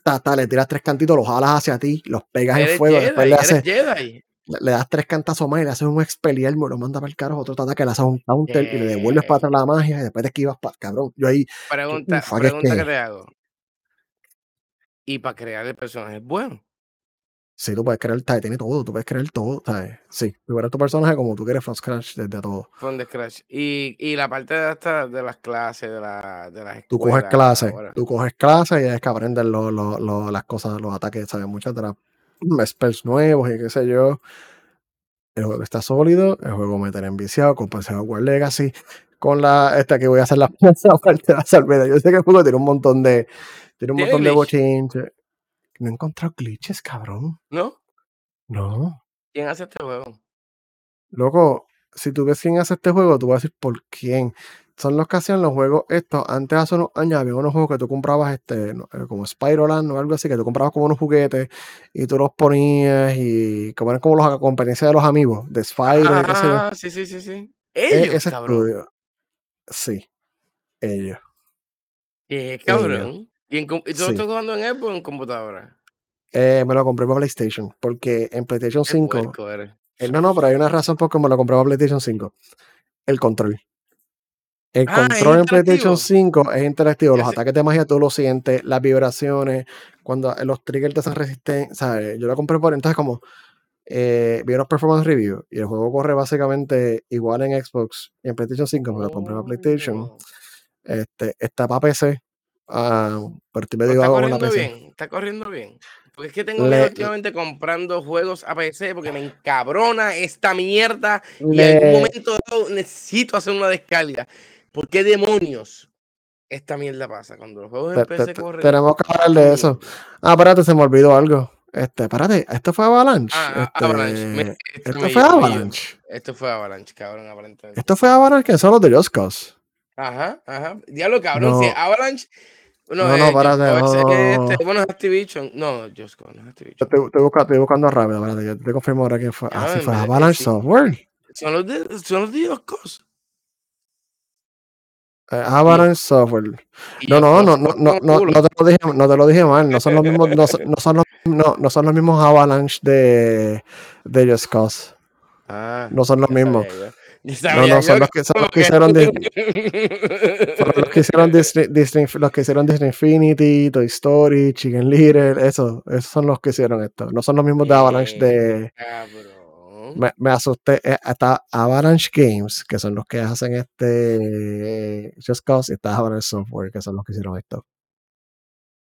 ta, ta, le tiras tres cantitos, los jalas hacia ti, los pegas en fuego, Jedi, después le haces, Jedi. le, das tres cantazos más y le haces un expeliarmo, lo mandas para el carajo, otro te ataca, le haces un counter y le devuelves para atrás la magia y después te esquivas para. Cabrón, yo ahí. Pregunta, Ufa, que pregunta que que- te hago. Y para crear el personaje es bueno. Sí, tú puedes crear, ¿sabes? tiene todo, tú puedes crear todo, ¿sabes? Sí, tú eres tu personaje como tú quieres from scratch desde todo. From the scratch. Y, y la parte de, esta, de las clases, de, la, de las escuelas. Tú coges clases, tú coges clases y es que aprendes lo- lo- lo- las cosas, los ataques, ¿sabes? Muchas de las spells nuevos y qué sé yo. El juego está sólido, el juego me tiene enviciado, compensado War Legacy. Con la esta que voy a hacer la, parte de la salvedad. Yo sé que el juego tiene un montón de. Tiene un ¿Tiene montón de bochinches. No he encontrado glitches, cabrón. ¿No? No. ¿Quién hace este juego? Loco, si tú ves quién hace este juego, tú vas a decir por quién. Son los que hacían los juegos estos. Antes, hace unos años, había unos juegos que tú comprabas este, eh, como Spider-Man o algo así, que tú comprabas como unos juguetes y tú los ponías y como eran como los competencias de los amigos, de Spider, qué sé yo. Ah, sí, sí, sí, sí. E- Ellos, ese cabrón. estudio. Sí, ellos. ¿Qué, cabrón? ¿Y, en com- y tú Sí. lo estás jugando en Xbox o en computadora? Eh, me lo compré para PlayStation, porque en PlayStation Qué 5. puerco eres. eh, no, no, pero hay una razón por qué me lo compré para PlayStation 5. El control. El Ah, control en PlayStation interactivo. 5 es interactivo. Los ataques de magia tú los sientes, las vibraciones, cuando eh, los triggers te hacen resistencia. ¿sabes? Yo lo compré por. Entonces, como eh, vi los performance reviews y el juego corre básicamente igual en Xbox y en PlayStation 5, me lo compré para PlayStation. Oh. Este, está para PC. Ah, pero estoy Pero medio está corriendo PC. bien, está corriendo bien. Porque es que tengo miedo últimamente comprando juegos a PC porque me encabrona esta mierda y en algún momento necesito hacer una descarga. ¿Por qué demonios esta mierda pasa? Cuando los juegos en PC corren. Tenemos que hablar de eso. Ah, espérate, se me olvidó algo. Este, espérate, ¿esto fue Avalanche? Ah, ah este, Avalanche. esto, fue Avalanche. Esto fue Avalanche, cabrón, aparentemente. Esto fue Avalanche, que son los de Just Cause. Ajá, ajá. Diablo, cabrón, no. si Avalanche no, no, no, párate, no. Este, bueno, es Activision. No, Just no es Activision. Estoy, estoy, buscando, estoy buscando rápido. Yo te confirmo ahora que fue. Ah, sí, fue Avalanche Software. Son los de, son los de. Eh, Avalanche Software. No, no, no, no, no, no, no, te lo dije, no te lo dije mal. No son los mismos, no, no son los, no, no son los mismos Avalanche de, de Just Cause. Ah, no son los mismos. No, no, son los que, son los que hicieron Disney, los que hicieron Disney, Disney, los que hicieron Disney Infinity, Toy Story, Chicken Little, eso, esos son los que hicieron esto. No son los mismos de Avalanche de. Me, me, asusté. Está eh, Avalanche Games, que son los que hacen este Just Cause, y está Avalanche Software, que son los que hicieron esto.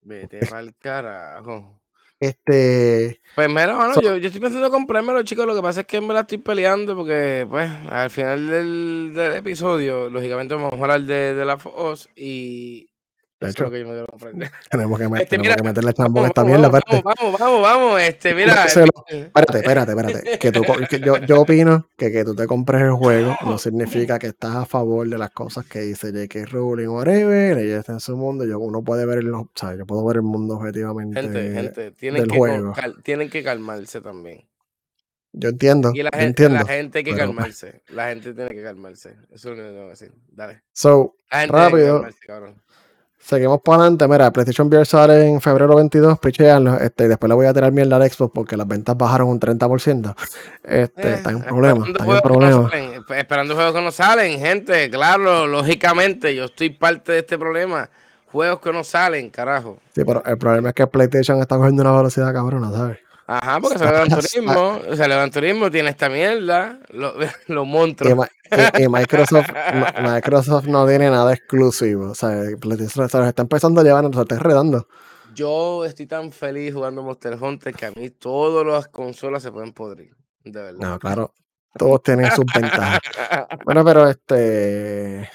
Vete mal carajo. Este. Pues mira, bueno, yo, yo, estoy pensando en comprármelo, chicos. Lo que pasa es que me la estoy peleando porque, pues, al final del, del episodio, lógicamente vamos a hablar de, de la FOS y. De hecho, que yo me tenemos que, este, tenemos que meterle chambón esta mierda. Vamos, vamos, vamos, vamos, este, mira. espérate, espérate, espérate. Que tú, que yo, yo opino que que tú te compres el juego no significa que estás a favor de las cosas que dice J.K. Rowling o whatever, ella está en su mundo, yo, uno puede ver el, o sea, yo puedo ver el mundo objetivamente gente, gente, tienen del que juego. tienen que calmarse también. Yo entiendo, y la gente, entiendo. La gente hay que calmarse, la gente tiene que calmarse. Eso es lo que tengo que decir. Dale. So, rápido. Seguimos para adelante. Mira, PlayStation VR sale en febrero 22. Picheanlo. Este, después le voy a tirar mierda al Xbox porque las ventas bajaron un 30%. Este, eh, está en problema. Está en problema. esperando juegos que no salen, gente. Claro, lógicamente, yo estoy parte de este problema. Juegos que no salen, carajo. Sí, pero el problema es que PlayStation está cogiendo una velocidad cabrona, ¿sabes? Ajá, porque sale el turismo, sale el turismo, tiene esta mierda, los lo monstruos. Y, Microsoft, Microsoft no tiene nada exclusivo. O sea, PlayStation se está empezando a llevar, se está enredando. Yo estoy tan feliz jugando Monster Hunter que a mí todas las consolas se pueden podrir. De verdad. No, claro. Todos tienen sus ventajas. bueno, pero este.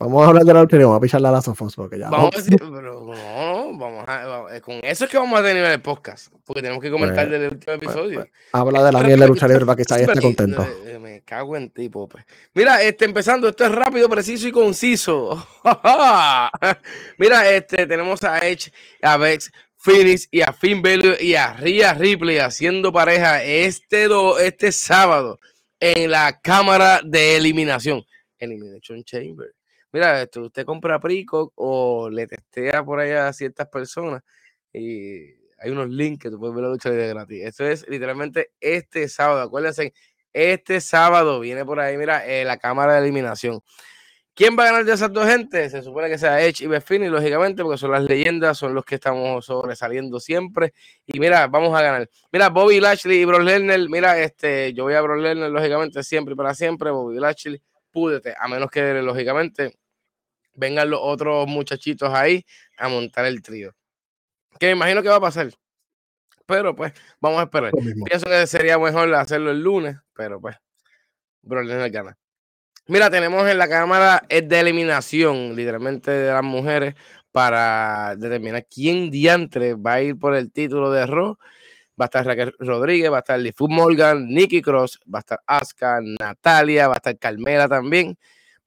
Vamos a hablar de la última, vamos a picharle a la Sofos porque ya. Vamos, a decir, pero no, vamos a, eh, con eso es que vamos a tener el podcast, porque tenemos que comentar pues, del último pues, episodio. Pues, habla de la mierda de lucha libre para que esté contento. Eh, me cago en ti, Pope. Mira, este, empezando, esto es rápido, preciso y conciso. Mira, este, tenemos a Edge, a Vex, Phoenix y a Finn Balor y a Rhea Ripley haciendo pareja este, do, este sábado en la cámara de eliminación. Elimination Chamber mira, esto, usted compra Prico o le testea por ahí a ciertas personas y hay unos links que tú puedes ver la lucha de gratis. Esto es literalmente este sábado, acuérdense, este sábado viene por ahí, mira, eh, la cámara de eliminación. ¿Quién va a ganar de esas dos gentes? Se supone que sea Edge y Befini, lógicamente, porque son las leyendas, son los que estamos sobresaliendo siempre. Y mira, vamos a ganar. Mira, Bobby Lashley y Brock Lesnar, mira, este, yo voy a Brock Lesnar, lógicamente, siempre y para siempre. Bobby Lashley, púdete, a menos que, lógicamente, vengan los otros muchachitos ahí a montar el trío. Que me imagino que va a pasar. Pero pues, vamos a esperar. Pienso que sería mejor hacerlo el lunes, pero pues, problema gana. Mira, tenemos en la cámara de eliminación, literalmente de las mujeres, para determinar quién diantre va a ir por el título de Raw. Va a estar Raquel Rodríguez, va a estar Lifu Morgan, Nikki Cross, va a estar Asuka, Natalia, va a estar Carmela también.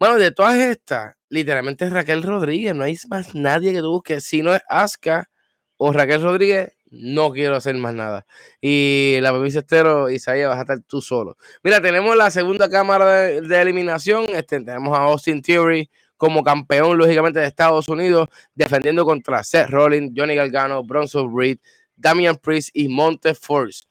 Bueno, de todas estas, literalmente es Raquel Rodríguez, no hay más nadie que tú busques. Si no es Aska o Raquel Rodríguez, no quiero hacer más nada. Y la bebé Estero, Isaías, vas a estar tú solo. Mira, tenemos la segunda cámara de, eliminación. Este, tenemos a Austin Theory como campeón, lógicamente, de Estados Unidos, defendiendo contra Seth Rollins, Johnny Galgano, Bronson Reed, Damian Priest y Monte Force.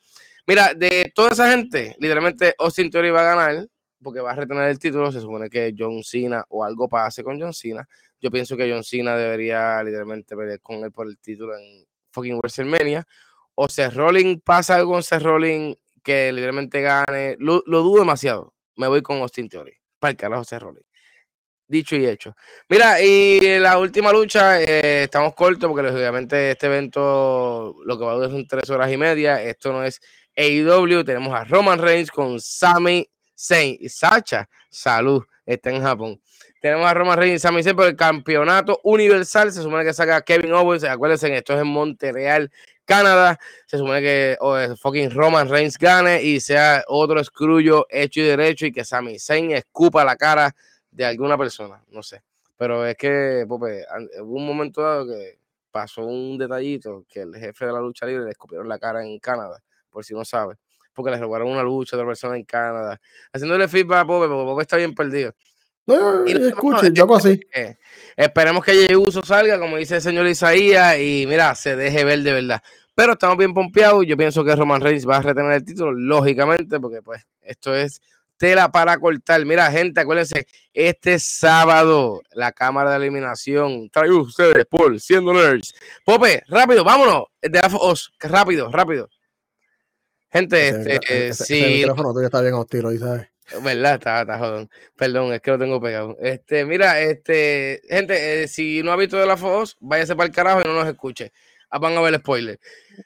Mira, de toda esa gente, literalmente Austin Theory va a ganar porque va a retener el título, se supone que John Cena o algo pase con John Cena. Yo pienso que John Cena debería literalmente pelear con él por el título en fucking WrestleMania. O Seth Rollins pasa algo con Seth Rollins que literalmente gane. Lo, dudo demasiado. Me voy con Austin Theory. Para el carajo Seth Rollins. Dicho y hecho. Mira, y la última lucha, eh, estamos cortos porque obviamente este evento lo que va a durar son tres horas y media. Esto no es AEW. Tenemos a Roman Reigns con Sami Y Sacha. Salud, está en Japón. Tenemos a Roman Reigns y Sami Zayn por el campeonato universal. Se supone que saca Kevin Owens. Acuérdense, esto es en Montreal, Canadá. Se supone que oh, fucking Roman Reigns gane y sea otro escrullo hecho y derecho y que Sami Zayn escupa la cara de alguna persona, no sé. Pero es que, Pope, hubo un momento dado que pasó un detallito que el jefe de la lucha libre le escupieron la cara en Canadá, por si no sabe, porque le robaron una lucha de otra persona en Canadá, haciéndole feedback a Pope, porque Pope está bien perdido. No, y escuche, yo hago así. esperemos que el uso salga, como dice el señor Isaías, y mira, se deje ver de verdad. Pero estamos bien pompeados. Yo pienso que Roman Reigns va a retener el título, lógicamente, porque pues esto es tela para cortar. Mira, gente, acuérdense, este sábado la cámara de eliminación trae ustedes por siendo nerds. Pope, rápido, vámonos. De rápido, rápido. Gente, este, sí. El micrófono tuyo está bien hostil, ¿sabes? ¿Verdad? Está, está jodón. Perdón, es que lo tengo pegado. Este, mira, este, gente, eh, si no ha visto de la Foz, váyase para el carajo y no nos escuche. Ah, van a ver el spoiler.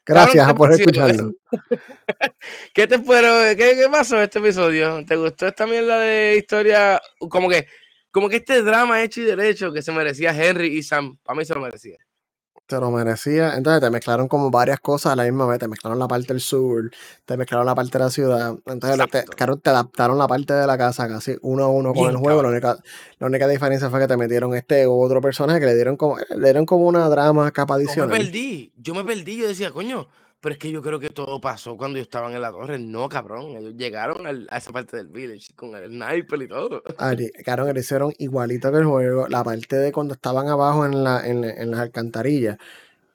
Gracias por escucharlo. ¿Qué te ¿Qué, ¿Qué pasó en este episodio? ¿Te gustó esta mierda de historia? Como que, como que este drama hecho y derecho que se merecía Henry y Sam. Para mí se lo merecía te lo merecía. Entonces te mezclaron como varias cosas a la misma vez. Te mezclaron la parte del sur, te mezclaron la parte de la ciudad. Entonces te, te, adaptaron la parte de la casa casi uno a uno con el juego. La única, la única diferencia fue que te metieron este otro personaje que le dieron como, le dieron como una drama capa adicional. Yo me perdí, yo me perdí, yo decía, coño, pero es que yo creo que todo pasó cuando yo estaba en la torre. No, cabrón. Ellos llegaron a esa parte del village con el sniper y todo. Claro, le hicieron igualito que el juego. La parte de cuando estaban abajo en, la, en, en las alcantarillas.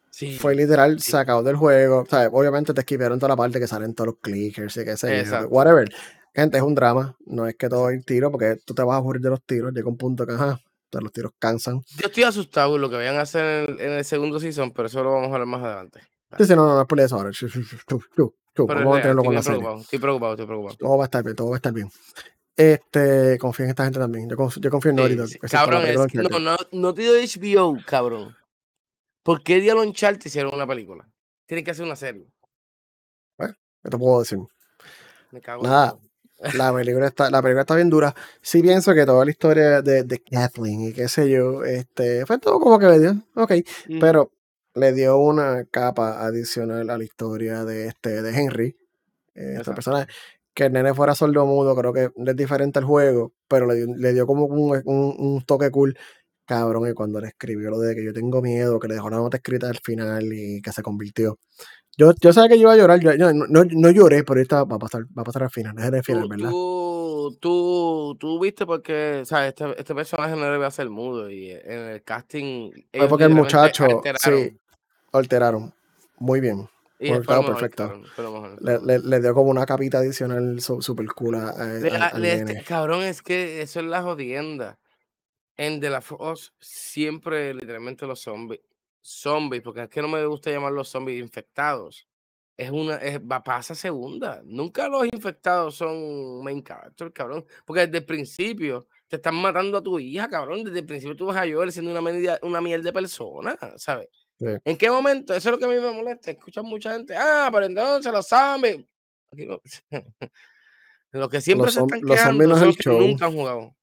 Sí, fue literal sacado del juego. O sea, obviamente te esquivaron toda la parte que salen todos los clickers y qué sé. Whatever. Gente, es un drama. No es que todo hay tiro, porque tú te vas a morir de los tiros. Llega un punto que, ajá, los tiros cansan. Yo estoy asustado lo que vayan a hacer en el, segundo season, pero eso lo vamos a hablar más adelante. Sí, sí, no, no, no es por eso ahora. Vamos a tenerlo con la preocupado, estoy preocupado, estoy preocupado. Todo va a estar bien, todo va a estar bien. Este, confío en esta gente también. Yo confío, yo confío en Norito. Cabrón, no, no, no te doy HBO, cabrón. ¿Por qué Diablo Uncharted hicieron una película? Tienen que hacer una serie. Bueno, ¿qué te puedo decir? Me cago Nada, la película está, la película está bien dura. Sí pienso que toda la historia de, de Kathleen y qué sé yo, este, fue todo como que me dio, ok, pero le dio una capa adicional a la historia de este, de Henry, eh, esta persona, que el nene fuera sordo mudo, creo que es diferente al juego, pero le dio, le dio como un, un, un toque cool cabrón, y cuando le escribió lo de que yo tengo miedo, que le dejó una nota escrita al final y que se convirtió. Yo, yo sabía que yo iba a llorar, yo, no, no, lloré, pero esta va a pasar, va a pasar al final, es el final, ¿verdad? Tú, tú, tú viste porque, o sea, este, este personaje no debe ser mudo y en el casting... Fue porque el muchacho, sí, alteraron, muy bien. Y perfecto. le, le, dio como una capita adicional super cool a, este, Cabrón, es que eso es la jodienda en The Last of Us siempre literalmente los zombies, zombies, porque es que no me gusta llamar los zombies infectados. Es una, es, va, pasa segunda. Nunca los infectados son main character, cabrón. Porque desde el principio te están matando a tu hija, cabrón. Desde el principio tú vas a llover siendo una, media, una miel de persona, ¿sabes? ¿En qué momento? Eso es lo que a mí me molesta. Escuchan mucha gente, ah, pero entonces los zombies. lo que siempre se están quedando son los que nunca han jugado.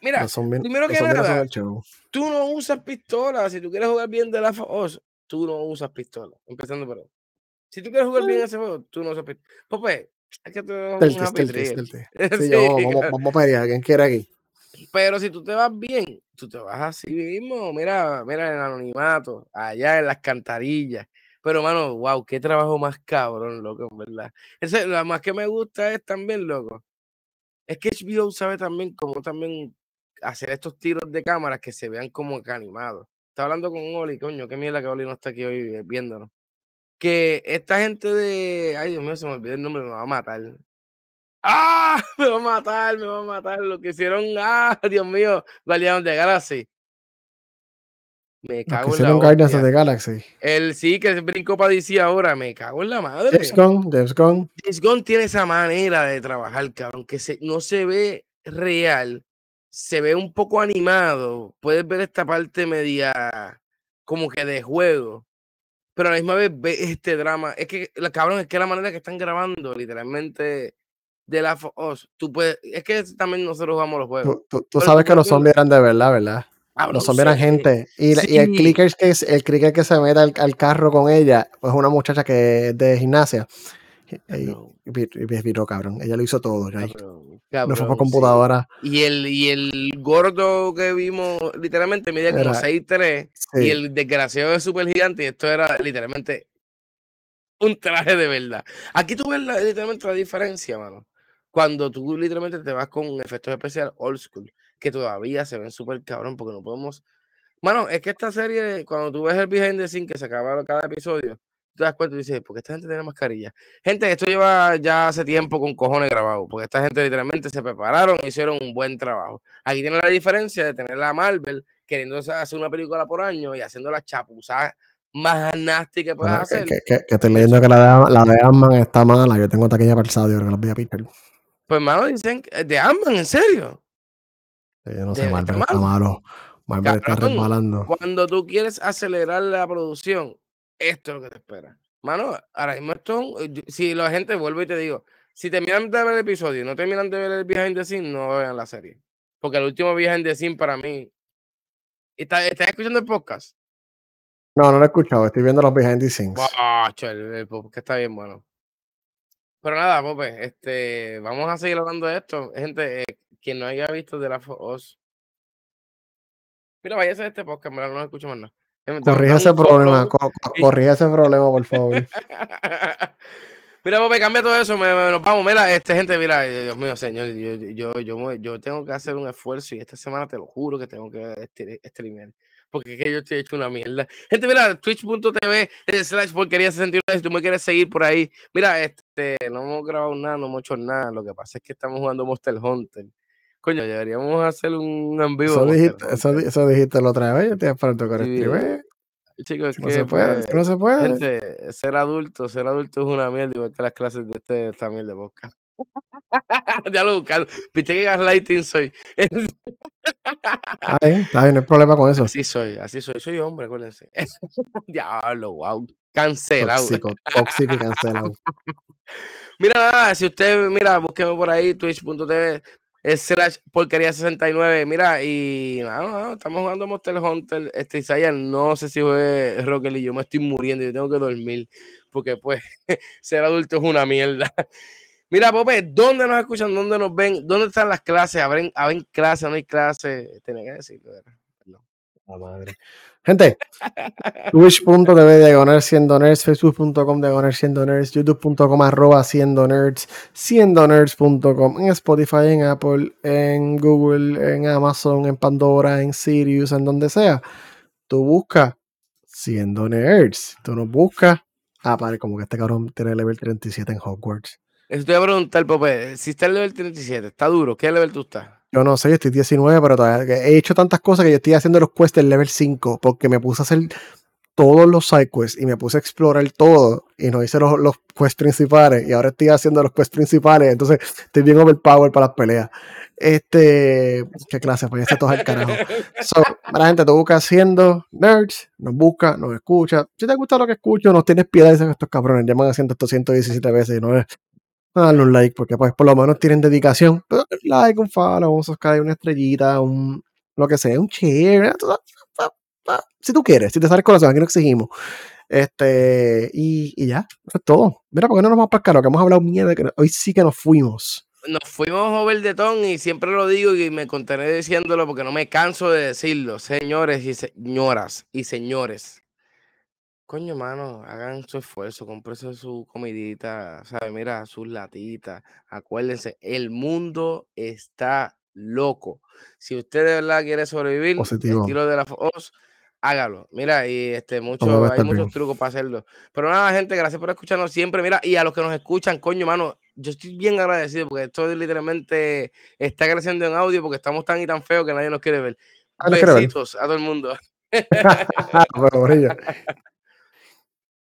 Mira, primero que nada, tú no usas pistola. Si tú quieres jugar bien de la FOS, tú no usas pistola. Empezando por ahí. Si tú quieres jugar bien mm. ese juego, tú no usas pistola. Pues, es que tú un sí, yo, vamos, vamos a pelear. ¿Quién quiere aquí? Pero si tú te vas bien, tú te vas así mismo. Mira, mira en el anonimato, allá en las cantarillas. Pero, mano, wow, qué trabajo más cabrón, loco, en verdad. Ese, lo más que me gusta es también, loco. Es que HBO sabe también cómo también hacer estos tiros de cámara que se vean como animados. Estaba hablando con Oli, coño, qué mierda que Oli no está aquí hoy viéndonos. Que esta gente de. Ay, Dios mío, se me olvidó el nombre, me va a matar. ¡Ah! Me va a matar, me va a matar. Lo que hicieron. ¡Ah! Dios mío, Guardián de Galaxy. Me cago en la Guardians de Galaxy. El sí que brincó para DC ahora, me cago en la madre. James Gunn, James Gunn. James Gunn tiene esa manera de trabajar, cabrón, que se, no se ve real, se ve un poco animado. Puedes ver esta parte media como que de juego. Pero a la misma vez ve este drama. Es que, la cabrón, es que la manera que están grabando, literalmente, de la Us, tú puedes. Es que también nosotros jugamos los juegos. Tú, sabes que los zombies eran de verdad, ¿verdad? los zombies eran gente. Y, el clicker que, el clicker que se mete al, carro con ella, pues una muchacha que es de gimnasia. Y, viró, cabrón. Ella lo hizo todo. no fue por computadora. Y, el, y el gordo que vimos, literalmente, mide como 6'3 y el desgraciado es súper gigante. Y esto era literalmente un traje de verdad. Aquí tú ves literalmente la diferencia, mano. Cuando tú literalmente te vas con efectos especiales old school, que todavía se ven súper cabrón, porque no podemos. Mano, es que esta serie, cuando tú ves el behind the scene que se acaba cada episodio, te das cuenta y dices, ¿por qué esta gente tiene mascarilla? Gente, esto lleva ya hace tiempo con cojones grabado, porque esta gente literalmente se prepararon y hicieron un buen trabajo. Aquí tiene la diferencia de tener la Marvel queriendo hacer una película por año y haciendo la chapuza más nasty que puedas hacer. Que, que, estoy leyendo que la de, la de está mala. Yo tengo taquilla para el sábado, que los voy a picar. Pues, mano, dicen, ¿de Ant-Man, en serio? yo no sé, Marvel está malo. Marvel está resbalando. Cuando tú quieres acelerar la producción, esto es lo que te espera. Mano, ahora mismo esto, eh, si la gente vuelve y te digo, si terminan de ver el episodio y no terminan de ver el behind the scene, no vean la serie. Porque el último behind the scene para mí. ¿Estás, escuchando el podcast? No, no lo he escuchado, estoy viendo los behind the scenes. Ah, el, podcast está bien bueno. Pero nada, Pope, este, vamos a seguir hablando de esto. Gente, eh, quien no haya visto de la Us. Mira, vaya a este podcast, no escucho más nada. Corrige ese problema, corrige ese problema, por favor. Mira, Pope, cambia todo eso, me, nos vamos. Mira, este gente, mira, eh, Dios mío, señor, yo, yo, yo, yo, tengo que hacer un esfuerzo y esta semana te lo juro que tengo que streamear. Porque es que yo estoy hecho una mierda. Gente, mira, twitch.tv slash porquería 69, si tú me quieres seguir por ahí. Mira, este, no hemos grabado nada, no hemos hecho nada. Lo que pasa es que estamos jugando Monster Hunter. Coño, deberíamos hacer un en vivo. Eso dijiste, eso, eso dijiste la otra vez, te pronto con el Chicos, no se puede, pues, no se puede. Gente, ser adulto, ser adulto es una mierda, igual que las clases de este también de boca. ya lo buscaron. Viste que gaslighting soy. está bien, está bien, no hay problema con eso. Así soy, así soy. Soy hombre, acuérdense. Diablo, wow. Cancelado. Tóxico, tóxico y cancelado. mira, nada, si usted, mira, búsqueme por ahí, twitch.tv slash porquería 69. Mira, y estamos jugando Monster Hunter. Este Isaiah, no sé si fue Rocket y yo me estoy muriendo, yo tengo que dormir, porque pues ser adulto es una mierda. Mira, Pope, ¿dónde nos escuchan? ¿Dónde nos ven? ¿Dónde están las clases? ¿Habrán, clases? ¿No hay clases? Tenía que decirlo. No. La madre. Gente, twitch.tv diagonal siendo nerds, facebook.com diagonal siendo nerds, youtube.com arroba siendo nerds, siendo nerds.com, en Spotify, en Apple, en Google, en Amazon, en Pandora, en Sirius, en donde sea. Tú buscas siendo nerds. Tú nos buscas. Ah, padre, como que este cabrón tiene level 37 en Hogwarts. Eso te voy a preguntar, Pope, si está el level 37, está duro, ¿qué level tú estás? Yo no sé, yo estoy 19, pero todavía he hecho tantas cosas que yo estoy haciendo los quests del level 5 porque me puse a hacer todos los side quests y me puse a explorar todo y no hice los, los quests principales y ahora estoy haciendo los quests principales, entonces estoy bien overpowered para las peleas. Este, qué clase, pues ya todo el carajo. So, la gente te busca haciendo nerds, nos busca, nos escucha. Si te gusta lo que escucho, nos tienes piedad, dicen estos cabrones, llaman haciendo esto 117 veces y no es darle un like, porque pues por lo menos tienen dedicación. like, un follow, un subscribe, una estrellita, un lo que sea, un share. Si tú quieres, si te sales corazón, aquí no exigimos. Este, y, y, ya, eso es todo. Mira, porque no nos vamos para caro, que hemos hablado mierda, hoy sí que nos fuimos. Nos fuimos over de ton y siempre lo digo y me contaré diciéndolo porque no me canso de decirlo, señores y señoras y señores. Coño, mano, hagan su esfuerzo, cómprense su comidita, ¿sabes? Mira, sus latitas. Acuérdense, el mundo está loco. Si usted de verdad quiere sobrevivir, el estilo de la hágalo. Mira, y este, mucho, hay muchos trucos para hacerlo. Pero nada, gente, gracias por escucharnos siempre. Mira, y a los que nos escuchan, coño, mano, yo estoy bien agradecido porque esto literalmente está creciendo en audio porque estamos tan y tan feos que nadie nos quiere ver. Besitos a todo el mundo.